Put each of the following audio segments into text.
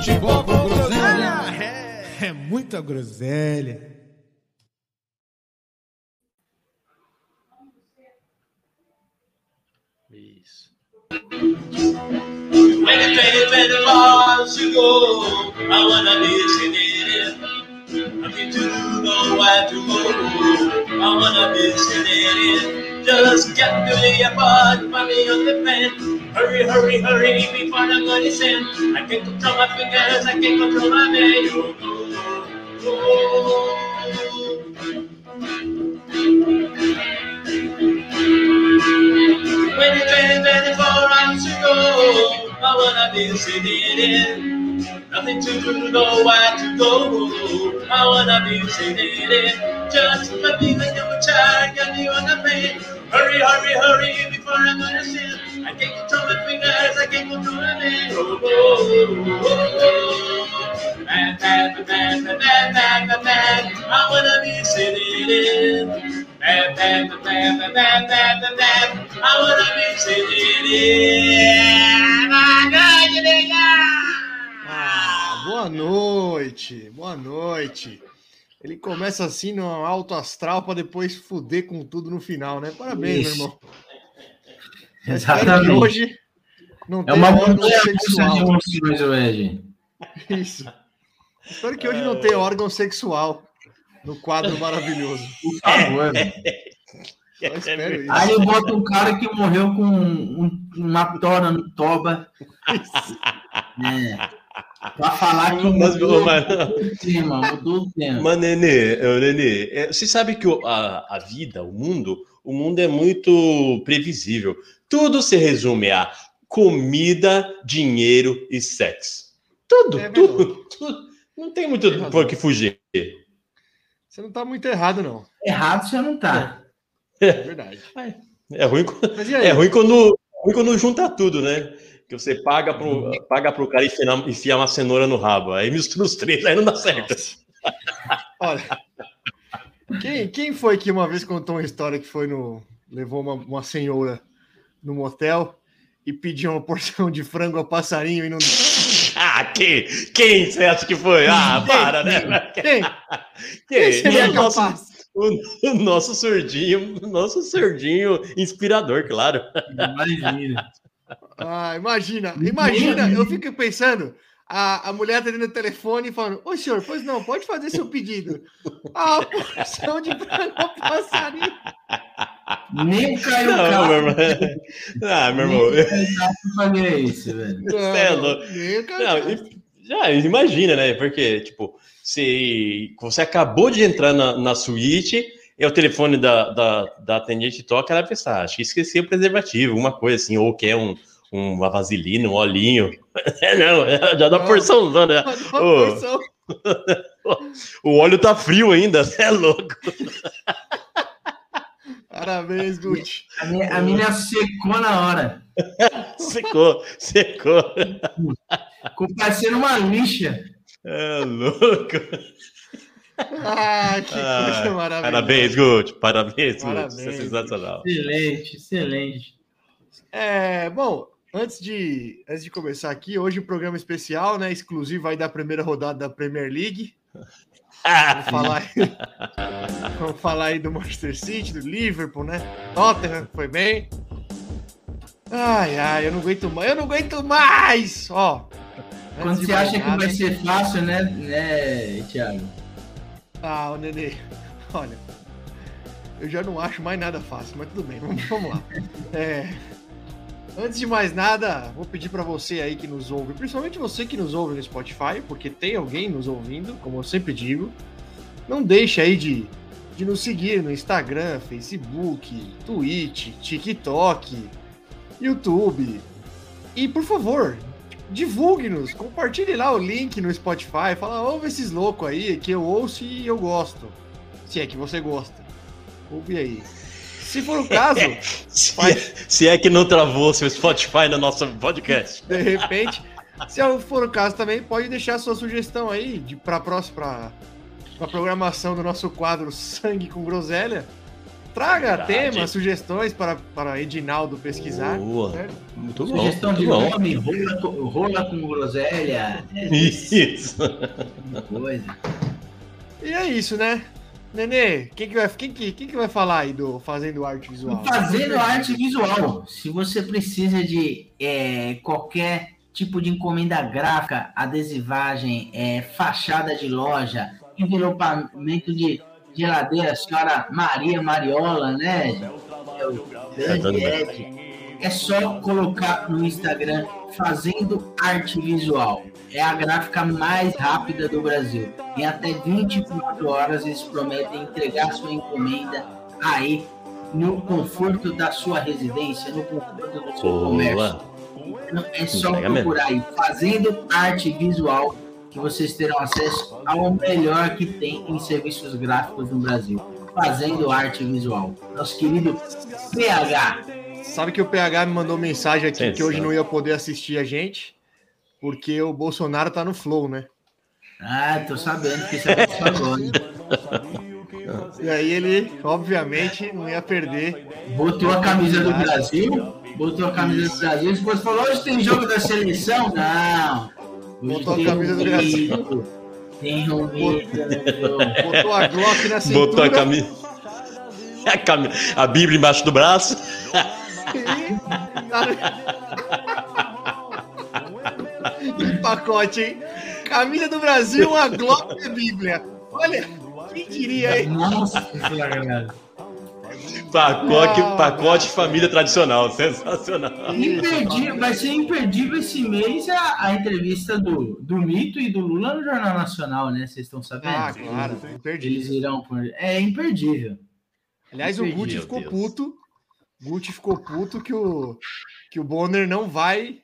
Futebol com groselha. É, é muita groselha. Isso. When the 2024 to go, I wanna be sitting Nothing to do, where to go. I wanna be sitting Just get to the airport, money on the pen. Hurry, hurry, hurry, before I'm gonna send. I can't control my fingers, I can't control my mind. Oh, oh, oh. When the 2024 runs to go, I wanna be sitting in. Nothing to do, nowhere to go. I wanna be in. Just let me make you a child, get you on the plane. Hurry, hurry, hurry, before I'm gonna sin. I can't control my fingers, I can't control my name. Oh, oh, oh, oh. Bad, bad, bad, bad, bad, bad, bad, bad. I wanna be in. Bad, bad, bad, bad, bad, bad, bad, bad. I wanna be in. My God, you think Ah, boa noite, boa noite. Ele começa assim no alto astral para depois fuder com tudo no final, né? Parabéns, Isso. meu irmão. Exatamente. hoje não É uma órgão montanha de sexual. emoções hoje. Isso. Espero que hoje não tenha órgão sexual no quadro maravilhoso. Por favor. Só espero isso. Aí eu boto um cara que morreu com um- uma tora no toba. É. Pra falar que Mas, mudou, mas- o tema, mudou o tema. Mas, Nenê, Nenê, é, você sabe que a, a vida, o mundo, o mundo é muito previsível. Tudo se resume a comida, dinheiro e sexo. Tudo, É tudo, tudo. Não tem muito Tem por que fugir. Você não tá muito errado, não. Errado você não tá. É verdade. É ruim, é ruim quando, ruim quando junta tudo, né? Que você paga pro, paga pro cara enfiar, enfiar uma cenoura no rabo. Aí mistura os três, aí não dá certo. Olha, quem, quem foi que uma vez contou uma história que foi no. levou uma, uma senhora no motel e pediu uma porção de frango a passarinho e não. Ah, quem? Quem você acha que foi? Ah, para, né? Quem? Quem? Seria O nosso- capaz? O, o nosso surdinho, o nosso surdinho inspirador, claro. Imagina. Ah, imagina, imagina, eu fico pensando. A, a mulher atendendo o telefone e falando: Ô senhor, pois não, pode fazer seu pedido. Ah, porção de frango passarinho. Nem o Caio Não, Castro meu irmão. Ah, meu irmão. faria isso, velho. Não, é louco. nem Não, e- já imagina, né? Porque, tipo, se você acabou de entrar na, na suíte, e o telefone da, da, da atendente toca, ela pensa, ah, acho que esqueci o preservativo, uma coisa assim, ou quer um, uma vaselina, um olhinho. É, não, já dá Não. porção, né? Porção. O óleo tá frio ainda, você é louco. Parabéns, Gucci. A minha, a minha secou na hora. Secou, secou. Ficou parecendo uma lixa. É louco. Ah, que Ah, coisa maravilhosa. Parabéns, Gucci. Parabéns, Gucci. Parabéns, Isso é sensacional. Excelente, excelente. É, bom, antes de, antes de começar aqui, hoje um programa especial, né? Exclusivo aí da primeira rodada da Premier League. Vamos falar aí, vamos falar aí do Manchester City, do Liverpool, né? Tottenham, foi bem. Ai, ai, eu não aguento mais, eu não aguento mais! Ó. Quando você acha que nada- vai ser fácil, né, né Thiago? Ah, o Nenê, olha, eu já não acho mais nada fácil, mas tudo bem, vamos, vamos lá. É, antes de mais nada, vou pedir para você aí que nos ouve, principalmente você que nos ouve no Spotify, porque tem alguém nos ouvindo, como eu sempre digo, não deixe aí de, de nos seguir no Instagram, Facebook, Twitch, TikTok, YouTube. E, por favor, divulgue-nos, compartilhe lá o link no Spotify, fala, ouve esses loucos aí que eu ouço e eu gosto. Se é que você gosta. Ouve aí. Se for o caso, Se, Faz- é, se é que não travou seu Spotify no nosso podcast. de repente, se for o caso também, pode deixar sua sugestão aí de para próxima pra, pra programação do nosso quadro Sangue com Groselha. Traga Verdade. temas, sugestões para, para Edinaldo pesquisar. Boa. né? Muito bom. Sugestão Muito de bom. nome, rola, com- rola com groselha, Isso. coisa. E é isso, né? Nenê, quem que vai, quem que, quem que vai falar aí do Fazendo Arte Visual? Fazendo arte visual. Se você precisa de é, qualquer tipo de encomenda gráfica, adesivagem, é, fachada de loja, envelopamento de geladeira, senhora Maria Mariola, né? É o grande Ed. É só colocar no Instagram Fazendo Arte Visual. É a gráfica mais rápida do Brasil. Em até 24 horas eles prometem entregar sua encomenda aí no conforto da sua residência, no conforto do seu comércio. Então, é só Entrega mesmo. procurar aí, fazendo arte visual, que vocês terão acesso ao melhor que tem em serviços gráficos no Brasil. Fazendo arte visual. Nosso querido PH. Sabe que o PH me mandou mensagem aqui que hoje não ia poder assistir a gente, porque o Bolsonaro tá no flow, né? Ah, tô sabendo que isso aconteceu agora. E aí ele, obviamente, não ia perder. Botou a camisa do Brasil, botou a camisa do Brasil, depois falou, hoje tem jogo da seleção? Não. Hoje Botou a camisa do Brasil. Tem um jogo. Botou a Glock na cintura Botou a camisa. A, cami- a Bíblia embaixo do braço. Que pacote, hein? Camisa do Brasil, a Glock e a Bíblia. Olha, quem diria, hein? Nossa senhora. Pacote, Ah, pacote família tradicional. Sensacional. Imperdível, vai ser imperdível esse mês a, a entrevista do, do Mito e do Lula no Jornal Nacional, né? Vocês estão sabendo? Ah, claro, perdi. Eles irão por. É imperdível. Aliás, o Entendi, Gucci meu ficou Deus. puto. Gucci ficou puto que o, que o Bonner não vai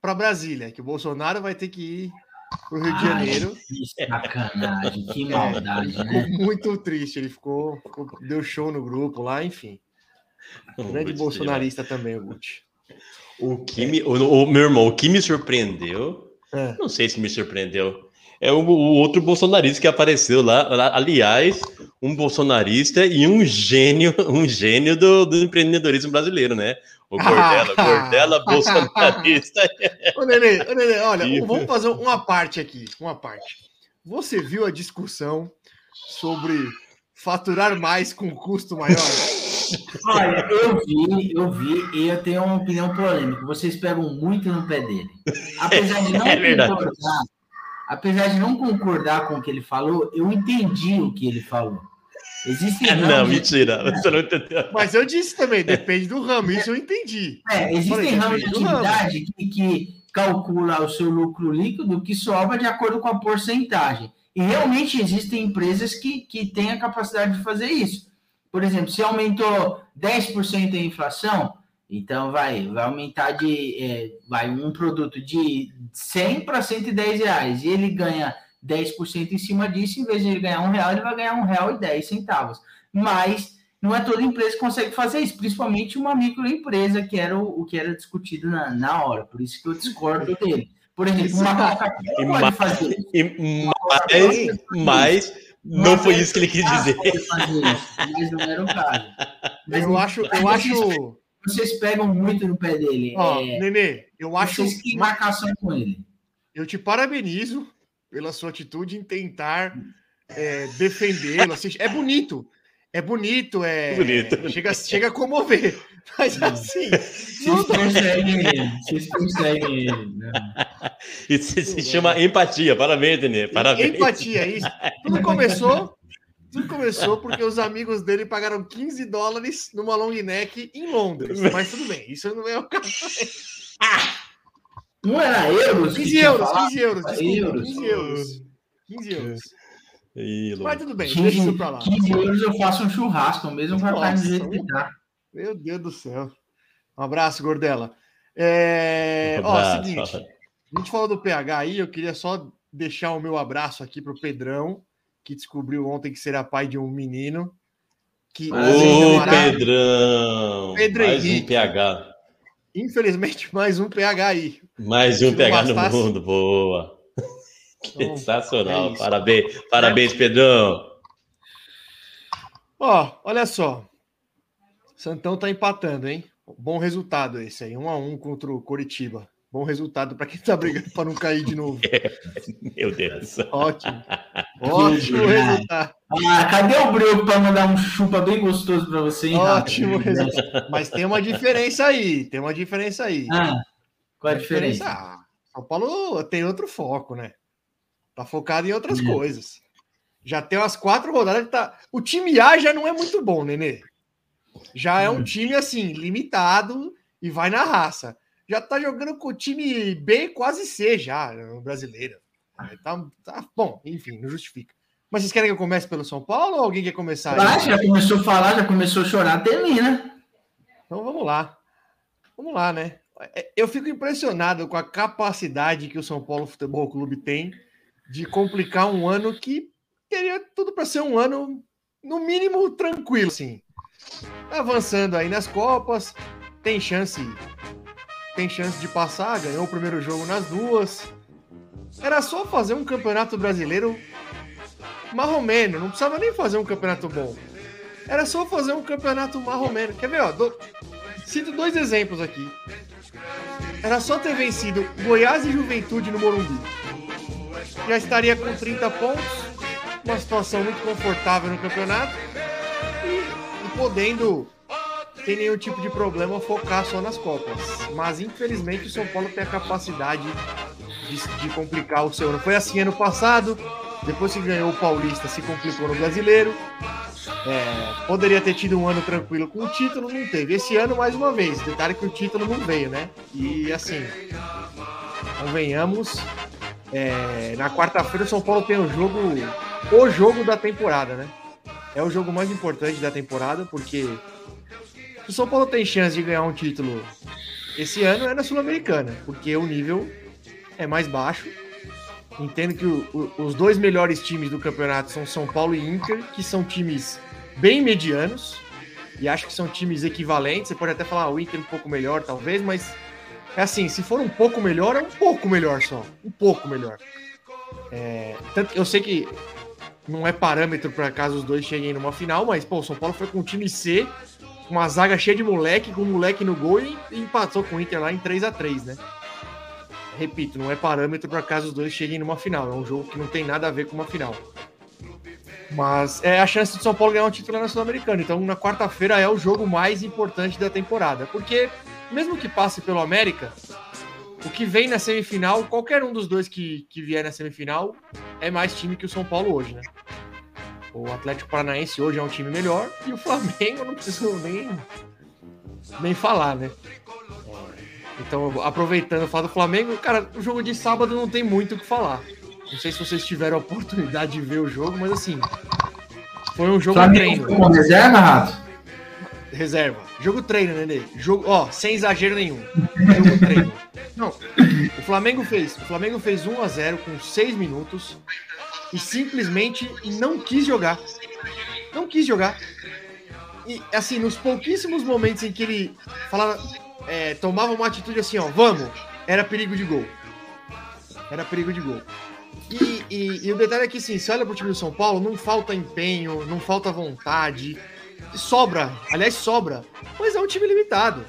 para Brasília, que o Bolsonaro vai ter que ir pro Rio de Ai, Janeiro. Que sacanagem, que É, maldade, Ficou né? muito triste. Ele ficou, ficou- deu show no grupo lá, enfim. Grande bolsonarista também, o Gucci. O que me, o, o- meu irmão, o que me surpreendeu, É. não sei se me surpreendeu, é o, o outro bolsonarista que apareceu lá, lá, aliás, um bolsonarista e um gênio, um gênio do, do empreendedorismo brasileiro, né? O Gordela, Ah. Gordela bolsonarista. Ô, Nenê, ô, Nenê, olha, vamos fazer uma parte aqui, uma parte. Você viu a discussão sobre faturar mais com custo maior? Olha, eu vi, eu vi, e eu tenho uma opinião polêmica. Vocês pegam muito no pé dele. Apesar de não É verdade. concordar, apesar de não concordar com o que ele falou, eu entendi o que ele falou. Existem Não, ramos- mentira, você não entendeu. Mas eu disse também, depende do ramo, isso eu entendi. É, existem Falei, ramos de do ramo. atividade que, que calcula o seu lucro líquido que sobra de acordo com a porcentagem. E realmente existem empresas que, que têm a capacidade de fazer isso. Por exemplo, se aumentou 10% a inflação, então vai, vai aumentar de é, vai um produto de 100 para 110 reais e ele ganha 10% em cima disso, em vez de ele ganhar um real, ele vai ganhar um real e 10 centavos. Mas não é toda empresa que consegue fazer isso, principalmente uma microempresa, que era o, o que era discutido na, na hora. Por isso que eu discordo dele. Por exemplo, uma Coca-Cola E pode mais- fazer Mas, mas não foi isso que ele quis dizer. Fazer isso, mas não era o caso. Mas Eu acho, eu mas acho, Vocês, pegam muito no pé dele. ó, é, Nenê, eu acho, vocês têm marcação com ele. eu te parabenizo pela sua atitude em tentar é, defendê-lo. assim, é bonito, é bonito, é Bonito. Chega, chega a comover, mas assim, não Vocês conseguem ele. Vocês conseguem ele. né? Isso se chama empatia. Parabéns, Denê. Parabéns. Empatia, é isso. Tudo começou, tudo começou porque os amigos dele pagaram 15 dólares numa long neck em Londres. Mas tudo bem, isso não é o caso. Não era euros? que 15 tinha euros, falado? 15 euros, desculpa, Euros. 15 euros. 15 euros. Lu. Mas tudo bem, deixa 15, isso pra lá. 15 euros eu faço um churrasco, mesmo com a carne do jeito que tá. Meu Deus do céu. Um abraço, Gordela. É, Um ó, abraço, seguinte. fala. A gente falou do PH aí, eu queria só deixar o meu abraço aqui pro Pedrão, que descobriu ontem que será pai de um menino. Que Ô, Pedrão! Pedro mais um Henrique. PH. Infelizmente, mais um PH aí. Mais um PH no bastasse- mundo, boa. Então, Sensacional. é parabéns, parabéns, Pedrão. Ó, olha só. Santão tá empatando, hein? Bom resultado esse aí, um a um contra o Coritiba. Bom resultado para quem tá brigando para não cair de novo. Meu Deus. Ótimo. Ótimo Que resultado. Ah, cadê o Brioco para mandar um chupa bem gostoso para você, hein, Rafa? Ótimo resultado. Mas tem uma diferença aí, tem uma diferença aí. Ah, qual a diferença? Ah, São Paulo tem outro foco, né? Tá focado em outras Hum. coisas. Já tem umas quatro rodadas que tá. O time A já não é muito bom, Nenê. Já é um Hum. time assim, limitado e vai na raça. Já tá jogando com o time B quase C já, no brasileiro. Tá, tá- bom, enfim, não justifica. Mas vocês querem que eu comece pelo São Paulo ou alguém quer começar? Ah, já começou a falar, já começou a chorar, termina. Então vamos lá. Vamos lá, né? É, Eu fico impressionado com a capacidade que o São Paulo Futebol Clube tem de complicar um ano que teria tudo para ser um ano, no mínimo, tranquilo, assim. Avançando aí nas Copas, tem chance. Tem chance de passar, ganhou o primeiro jogo nas duas. Era só fazer um campeonato brasileiro marromeno, não precisava nem fazer um campeonato bom. Era só fazer um campeonato marromeno. Quer ver, ó? Do- Cito dois exemplos aqui. Era só ter vencido Goiás e Juventude no Morumbi. Já estaria com 30 pontos, uma situação muito confortável no campeonato e, e podendo, sem nenhum tipo de problema, focar só nas Copas. Mas infelizmente o São Paulo tem a capacidade de, de complicar o seu ano. Foi assim ano passado, depois que ganhou o Paulista, se complicou no brasileiro. É, poderia ter tido um ano tranquilo com o título, não teve. Esse ano, mais uma vez, detalhe que o título não veio, né? E assim, convenhamos, é, na quarta-feira o São Paulo tem o jogo, o jogo da temporada, né? É o jogo mais importante da temporada, porque se o São Paulo tem chance de ganhar um título esse ano é na Sul-Americana, porque o nível é mais baixo. Entendo que o- o- os dois melhores times do campeonato são São Paulo e Inter, que são times bem medianos. E acho que são times equivalentes. Você pode até falar ah, o Inter um pouco melhor, talvez, mas é assim: se for um pouco melhor, é um pouco melhor só. Um pouco melhor. É, tanto eu sei que não é parâmetro para caso os dois cheguem numa final, mas pô, o São Paulo foi com o time C, uma zaga cheia de moleque, com moleque no gol e, empatou com o Inter lá em 3 a 3 né? Repito, não é parâmetro para caso os dois cheguem numa final. É um jogo que não tem nada a ver com uma final. Mas é a chance de São Paulo ganhar um título na Sul-Americana. Então, na quarta-feira é o jogo mais importante da temporada. Porque, mesmo que passe pelo América, o que vem na semifinal, qualquer um dos dois que, que vier na semifinal, é mais time que o São Paulo hoje, né? O Atlético Paranaense hoje é um time melhor e o Flamengo não preciso nem, nem falar, né? Então, aproveitando o fato do Flamengo, cara, o jogo de sábado não tem muito o que falar. Não sei se vocês tiveram a oportunidade de ver o jogo, mas assim, foi um jogo Flamengo treino. com reserva, Rato? Reserva. Jogo treino, Nenê. Jogo, ó, sem exagero nenhum. Jogo treino. Não. O Flamengo fez, o Flamengo fez 1 a 0 com 6 minutos e simplesmente não quis jogar. Não quis jogar. E assim, nos pouquíssimos momentos em que ele falava, é, tomava uma atitude assim, ó, vamos, era perigo de gol. Era perigo de gol. E, e- e o detalhe é que, assim, você olha pro time do São Paulo, não falta empenho, não falta vontade, sobra, aliás, sobra, mas é um time limitado.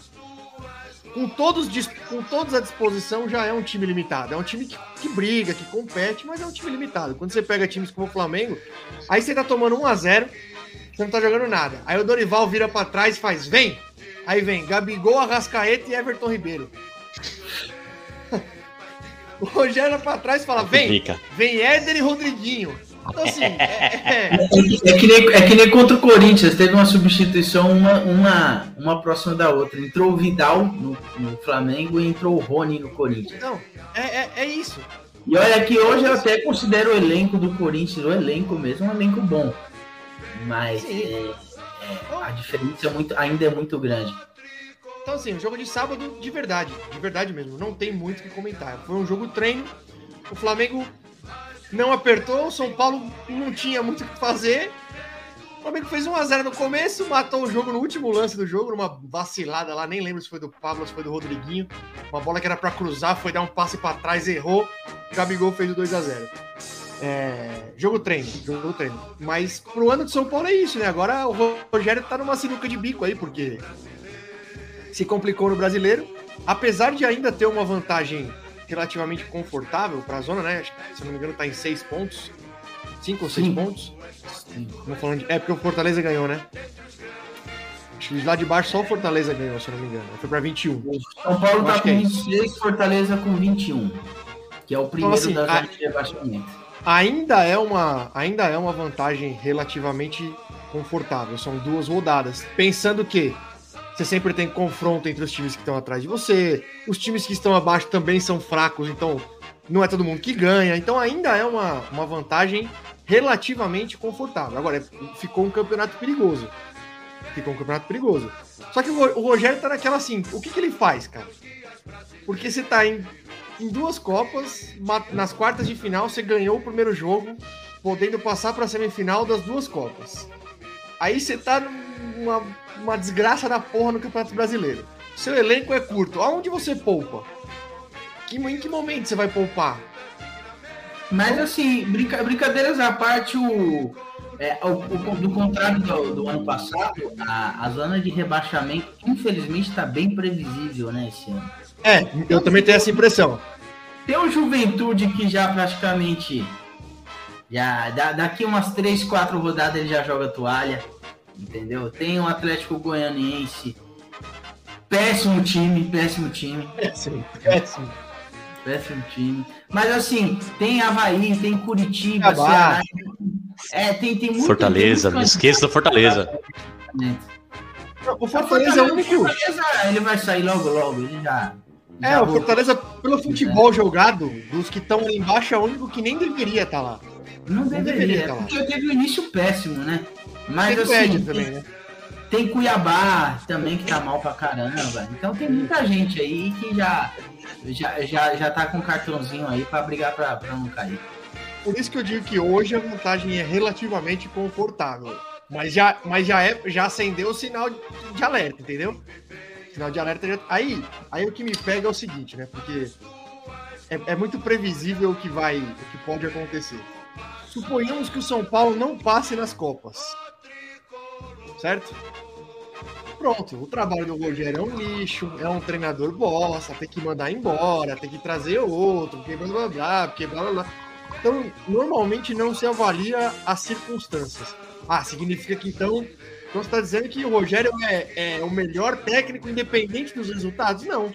Com todos, com todos à disposição, já é um time limitado. É um time que, que briga, que compete, mas é um time limitado. Quando você pega times como o Flamengo, aí você tá tomando 1 a 0 você não tá jogando nada. Aí o Dorival vira pra trás e faz, vem! Aí vem Gabigol, Arrascaeta e Everton Ribeiro. o Rogério pra trás e fala, vem! Vem Éder e Rodriguinho. Então, assim, é- é- É que, nem, é que nem contra o Corinthians, teve uma substituição, uma, uma, uma próxima da outra. Entrou o Vidal no, no Flamengo e entrou o Rony no Corinthians. não, é, é, é isso. E olha que hoje eu até considero o elenco do Corinthians, o elenco mesmo, um elenco bom. Mas é, é, a diferença é muito, ainda é muito grande. Então, assim, o jogo de sábado, de verdade, de verdade mesmo, não tem muito o que comentar. Foi um jogo treino, o Flamengo não apertou, o São Paulo não tinha muito o que fazer. O Flamengo fez 1x0 no começo, matou o jogo no último lance do jogo, numa vacilada lá, nem lembro se foi do Pablo, se foi do Rodriguinho. Uma bola que era pra cruzar, foi dar um passe pra trás, errou. Gabigol fez o 2x0. É, jogo treino, jogo treino. Mas pro ano de São Paulo é isso, né? Agora o Rogério tá numa sinuca de bico aí, porque se complicou no brasileiro. Apesar de ainda ter uma vantagem relativamente confortável para a zona, né? Acho que, Se eu não me engano, tá em seis pontos. Cinco ou seis Sim. pontos. Não falando de... É porque o Fortaleza ganhou, né? Acho que lá de baixo só o Fortaleza ganhou, se eu não me engano. Foi pra 21. São Paulo tá que com é isso. 26, Fortaleza com 21. Que é o primeiro assim, da a- zona de rebaixamento. ainda é uma ainda é uma vantagem relativamente confortável. São duas rodadas. Pensando que você sempre tem confronto entre os times que estão atrás de você, os times que estão abaixo também são fracos, então não é todo mundo que ganha. Então ainda é uma, uma vantagem relativamente confortável. Agora, ficou um campeonato perigoso. Ficou um campeonato perigoso. Só que o Ro- o Rogério tá naquela assim, o que, que ele faz, cara? Porque você tá em em duas Copas, nas quartas de final, você ganhou o primeiro jogo, podendo passar para a semifinal das duas Copas. Aí você tá numa uma desgraça da porra no Campeonato Brasileiro. Seu elenco é curto. Aonde você poupa? Que, em que momento você vai poupar? Mas assim, brinca- brincadeiras à parte, o, é, o- o- do contrário do, do ano passado, a, a zona de rebaixamento, infelizmente, está bem previsível, né, esse ano. É, eu também tenho essa impressão. Tem o Juventude que já praticamente. Já, da- daqui umas 3, 4 rodadas ele já joga toalha. Entendeu? Tem o Atlético Goianiense. Péssimo time, péssimo time, Péssimo, péssimo. péssimo time. Mas assim, tem Havaí, tem Curitiba. Ceará. É, tem, tem muito Fortaleza, não esqueça do Fortaleza. candidato. O Fortaleza é o único. Fortaleza, ele vai sair logo, logo. Ele já. É, já o Fortaleza, pelo futebol jogado, dos que estão lá embaixo, é o único que nem deveria estar lá. Não Não deveria deveria, tá lá. porque teve um início péssimo, né? Mas Tem assim, média tem, também, né? tem Cuiabá também que tá mal pra caramba. Então tem muita gente aí que já já, já, já tá com cartãozinho aí pra brigar pra, pra não cair. Por isso que eu digo que hoje a vantagem é relativamente confortável. Mas já, mas já, é, já acendeu o sinal de alerta, entendeu? Sinal de alerta. Aí, aí o que me pega é o seguinte, né? Porque é, é muito previsível o que vai, o que pode acontecer. Suponhamos que o São Paulo não passe nas Copas. Certo? Pronto, o trabalho do Rogério é um lixo, é um treinador bosta, tem que mandar embora, tem que trazer outro, porque blá blá blá, porque blá blá blá. Então, normalmente não se avalia as circunstâncias. Ah, significa que então, então você está dizendo que o Rogério é, é o melhor técnico independente dos resultados? Não.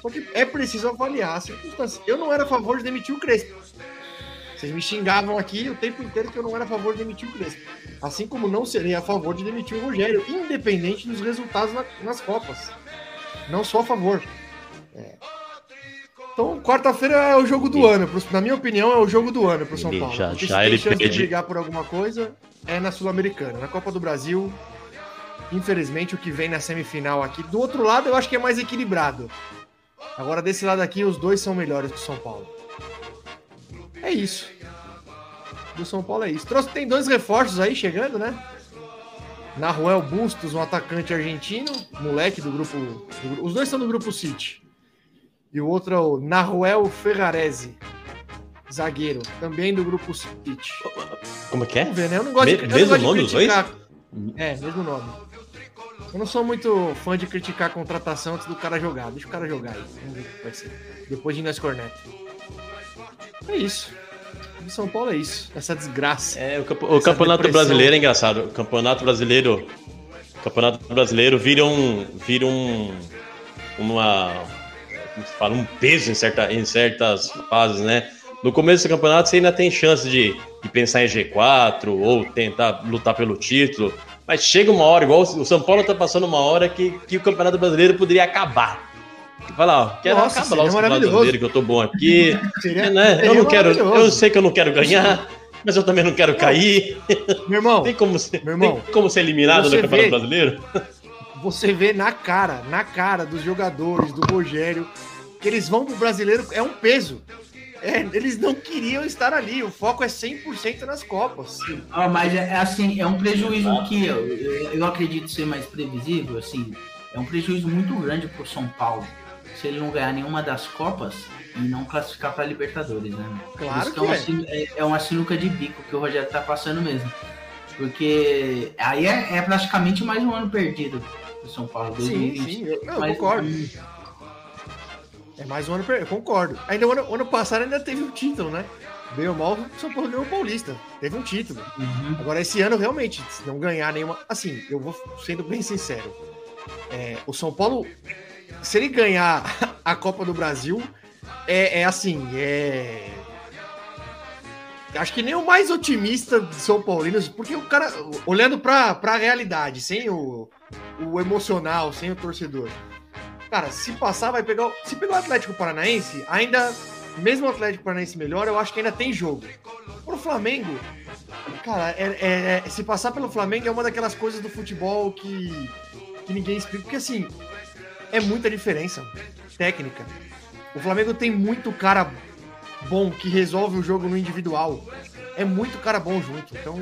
Só que é preciso avaliar as circunstâncias. Eu não era a favor de demitir o Crespo. Vocês me xingavam aqui o tempo inteiro que eu não era a favor de demitir o Crespo. Assim como não serei a favor de demitir o Rogério, independente dos resultados na- nas Copas. Não sou a favor. É. Então, quarta-feira é o jogo do ano. pro- Na minha opinião, é o jogo do ano pro São Ele Paulo. já- já se tem ele chance pede- de brigar por alguma coisa, é na Sul-Americana. Na Copa do Brasil, infelizmente, o que vem na semifinal aqui. Do outro lado, eu acho que é mais equilibrado. Agora, desse lado aqui, os dois são melhores que o São Paulo. É isso. Do São Paulo é isso. Trouxe, tem dois reforços aí chegando, né? Naruel Bustos, um atacante argentino, moleque do grupo. do os dois são do grupo City. E o outro é o Naruel Ferrarese, zagueiro, também do grupo City. Como é que é? Vamos ver, né? Eu não gosto Me- de, mesmo nome dos dois? É, mesmo nome. Eu não sou muito fã de criticar a contratação antes do cara jogar. Deixa o cara jogar aí. Vamos ver o que vai ser. Depois de Inês Corneto. É isso. De São Paulo é isso. Essa desgraça. É, o, campo- o campeonato depressão. brasileiro é engraçado. O campeonato brasileiro. Campeonato brasileiro vira um. Vira um. Uma. Como se fala? Um peso em, certa, em certas fases, né? No começo do campeonato você ainda tem chance de, de pensar em G4 ou tentar lutar pelo título. Mas chega uma hora, igual o São Paulo tá passando uma hora que, que o Campeonato Brasileiro poderia acabar. Fala, ó, quero Nossa, acabar o Campeonato. Brasileiro, que eu tô bom aqui. Seria, né? Eu não quero. Eu sei que eu não quero ganhar, mas eu também não quero cair. Meu irmão, Tem como ser, Meu irmão, como ser eliminado no Campeonato vê- Brasileiro? você vê na cara, na cara dos jogadores, do Rogério, que eles vão pro brasileiro, é um peso. É, eles não queriam estar ali, o foco é 100% nas Copas. Ah, mas é, é assim, é um prejuízo que eu, eu, eu acredito ser mais previsível, assim, é um prejuízo muito grande pro São Paulo. Se ele não ganhar nenhuma das Copas e não classificar para Libertadores, né? Claro isso que é, uma é. sinu- é, é uma sinuca de bico que o Rogério tá passando mesmo. Porque aí é, é praticamente mais um ano perdido pro São Paulo. Sim, 2020. sim, eu, não, eu Mais concordo. É mais um ano, per- eu concordo. Ainda o ano, ano passado ainda teve um título, né? Bem ou mal, o São Paulo ganhou o Paulista. Teve um título. Uhum. Agora, esse ano, realmente, se não ganhar nenhuma. Assim, eu vou sendo bem sincero. É, o São Paulo, se ele ganhar a Copa do Brasil, é, é assim, é. Acho que nem o mais otimista de São Paulinos, porque o cara, olhando pra, pra realidade, sem o, o emocional, sem o torcedor. Cara, se passar, vai pegar. Se pegar o Atlético Paranaense, ainda. Mesmo o Atlético Paranaense melhor, eu acho que ainda tem jogo. Pro Flamengo, cara, é, é- é- se passar pelo Flamengo é uma daquelas coisas do futebol que, que ninguém explica. Porque assim, é muita diferença técnica. O Flamengo tem muito cara bom que resolve o jogo no individual. É muito cara bom junto. Então,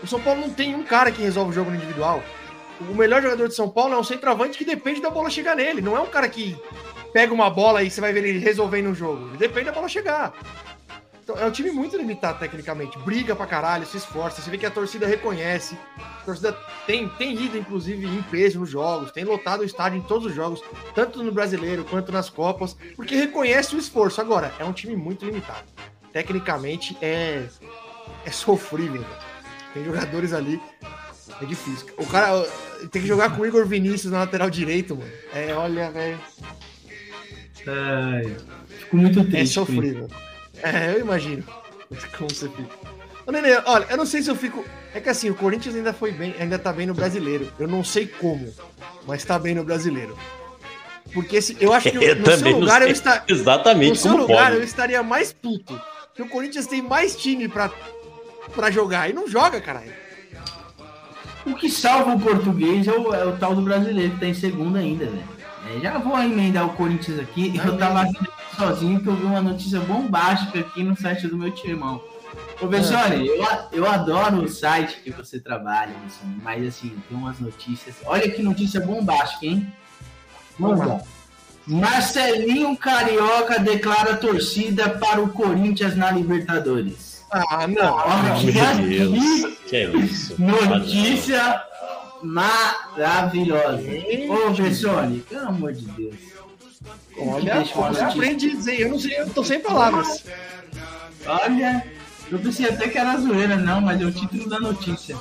o São Paulo não tem um cara que resolve o jogo no individual. O melhor jogador de São Paulo é um centroavante que depende da bola chegar nele. Não é um cara que pega uma bola e você vai ver ele resolvendo o jogo. Ele depende da bola chegar. Então, é um time muito limitado tecnicamente. Briga pra caralho, se esforça. Você vê que a torcida reconhece. A torcida tem, tem ido, inclusive, em peso nos jogos. Tem lotado o estádio em todos os jogos, tanto no brasileiro quanto nas Copas, porque reconhece o esforço. Agora, é um time muito limitado. Tecnicamente é, é sofrível. velho. Tem jogadores ali. É difícil. O cara tem que jogar com o Igor Vinícius na lateral direito, mano. É, olha, velho. Ai, fico muito triste. É isso. sofrível. É, eu imagino como você fica. Ô, Nenê, olha, eu não sei se eu fico. É que assim, o Corinthians ainda foi bem, ainda tá bem no brasileiro. Eu não sei como, mas tá bem no brasileiro. Porque se, eu acho que Eu no seu lugar eu sei está, no exatamente seu como lugar eu pode. estaria mais puto. Porque o Corinthians tem mais time pra, pra jogar e não joga, caralho. O que salva o português é o, é o tal do brasileiro que tá em segundo ainda, velho. É, já vou emendar o Corinthians aqui. Eu tava aqui sozinho que eu vi uma notícia bombástica aqui no site do meu timão. Ô, Bessone, eu, a- eu adoro o site que você trabalha, mas assim, tem umas notícias. Olha que notícia bombástica, hein? Vamos lá. Marcelinho Carioca declara torcida para o Corinthians na Libertadores. Ah, não. Olha que Deus, aqui- que é isso? Notícia maravilhosa. Ô, Bessone, pelo amor de Deus. Olha, notícia. aprendi a dizer, eu não sei, eu tô sem palavras. Olha, eu pensei até que era zoeira, não, mas é o título da notícia.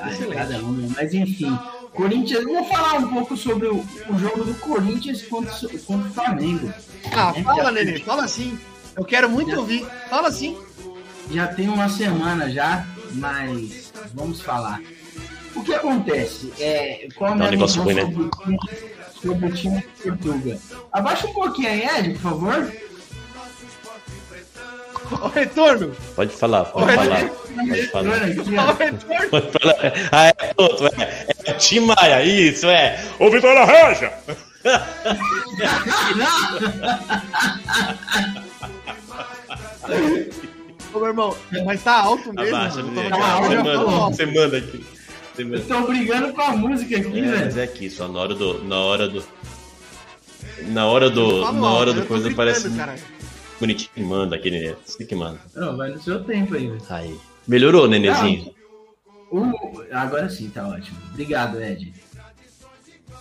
Ai, cada um, né? mas enfim. Corinthians, vamos falar um pouco sobre o, o jogo do Corinthians contra, o- contra o Flamengo. Ah, É, fala, Nenê, fala assim. Eu quero muito ouvir. Fala assim. Já tem uma semana já, mas vamos falar. O que acontece? É, qual a Dá minha um negócio ruim, né? sobre, o time- sobre o time de Portugal? Abaixa um pouquinho aí, Ed, por favor. Ó, retorno. Pode falar, pode Olha, falar. Pode falar. Olha aqui, Ó, ó. retorno. Pode falar. Ah, é outro, é. É o Tim Maia, isso, é. Ô, Vitor Laranja! Ô, meu irmão, mas tá alto mesmo. Abaixa, Tá Você alto. falou manda, você manda aqui. Você manda. Eu tô brigando com a música aqui, É, velho. mas é aqui, só na hora do. Na hora do. Na hora do. Na hora do coisa parece caralho. bonitinho. Manda aquele Nenê. Você que manda. Não, vai no seu tempo aí, velho. Aí. Melhorou, Nenezinho? O- Agora sim, tá ótimo. Obrigado, Ed.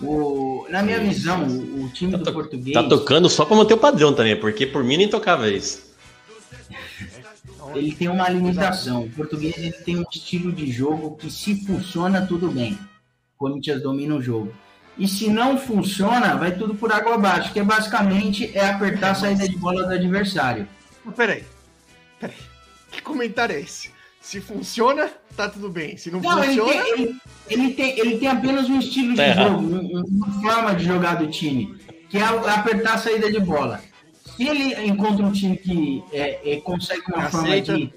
O... Na minha visão, o, o time Tá do português. Tá tocando só pra manter o padrão também, porque por mim nem tocava isso. Ele tem uma limitação. O português ele tem um estilo de jogo que se funciona tudo bem. O Corinthians domina o jogo. E se não funciona, vai tudo por água abaixo, que é basicamente é apertar a saída de bola do adversário. Mas Peraí. Peraí. Que comentário é esse? Se funciona, tá tudo bem. Se não, Não, ele funciona. tem, ele, ele tem, ele tem apenas um estilo de Tá errado. jogo, um- um- uma forma de jogar do time, que é apertar a saída de bola. Se ele encontra um time que é, é, consegue uma forma de,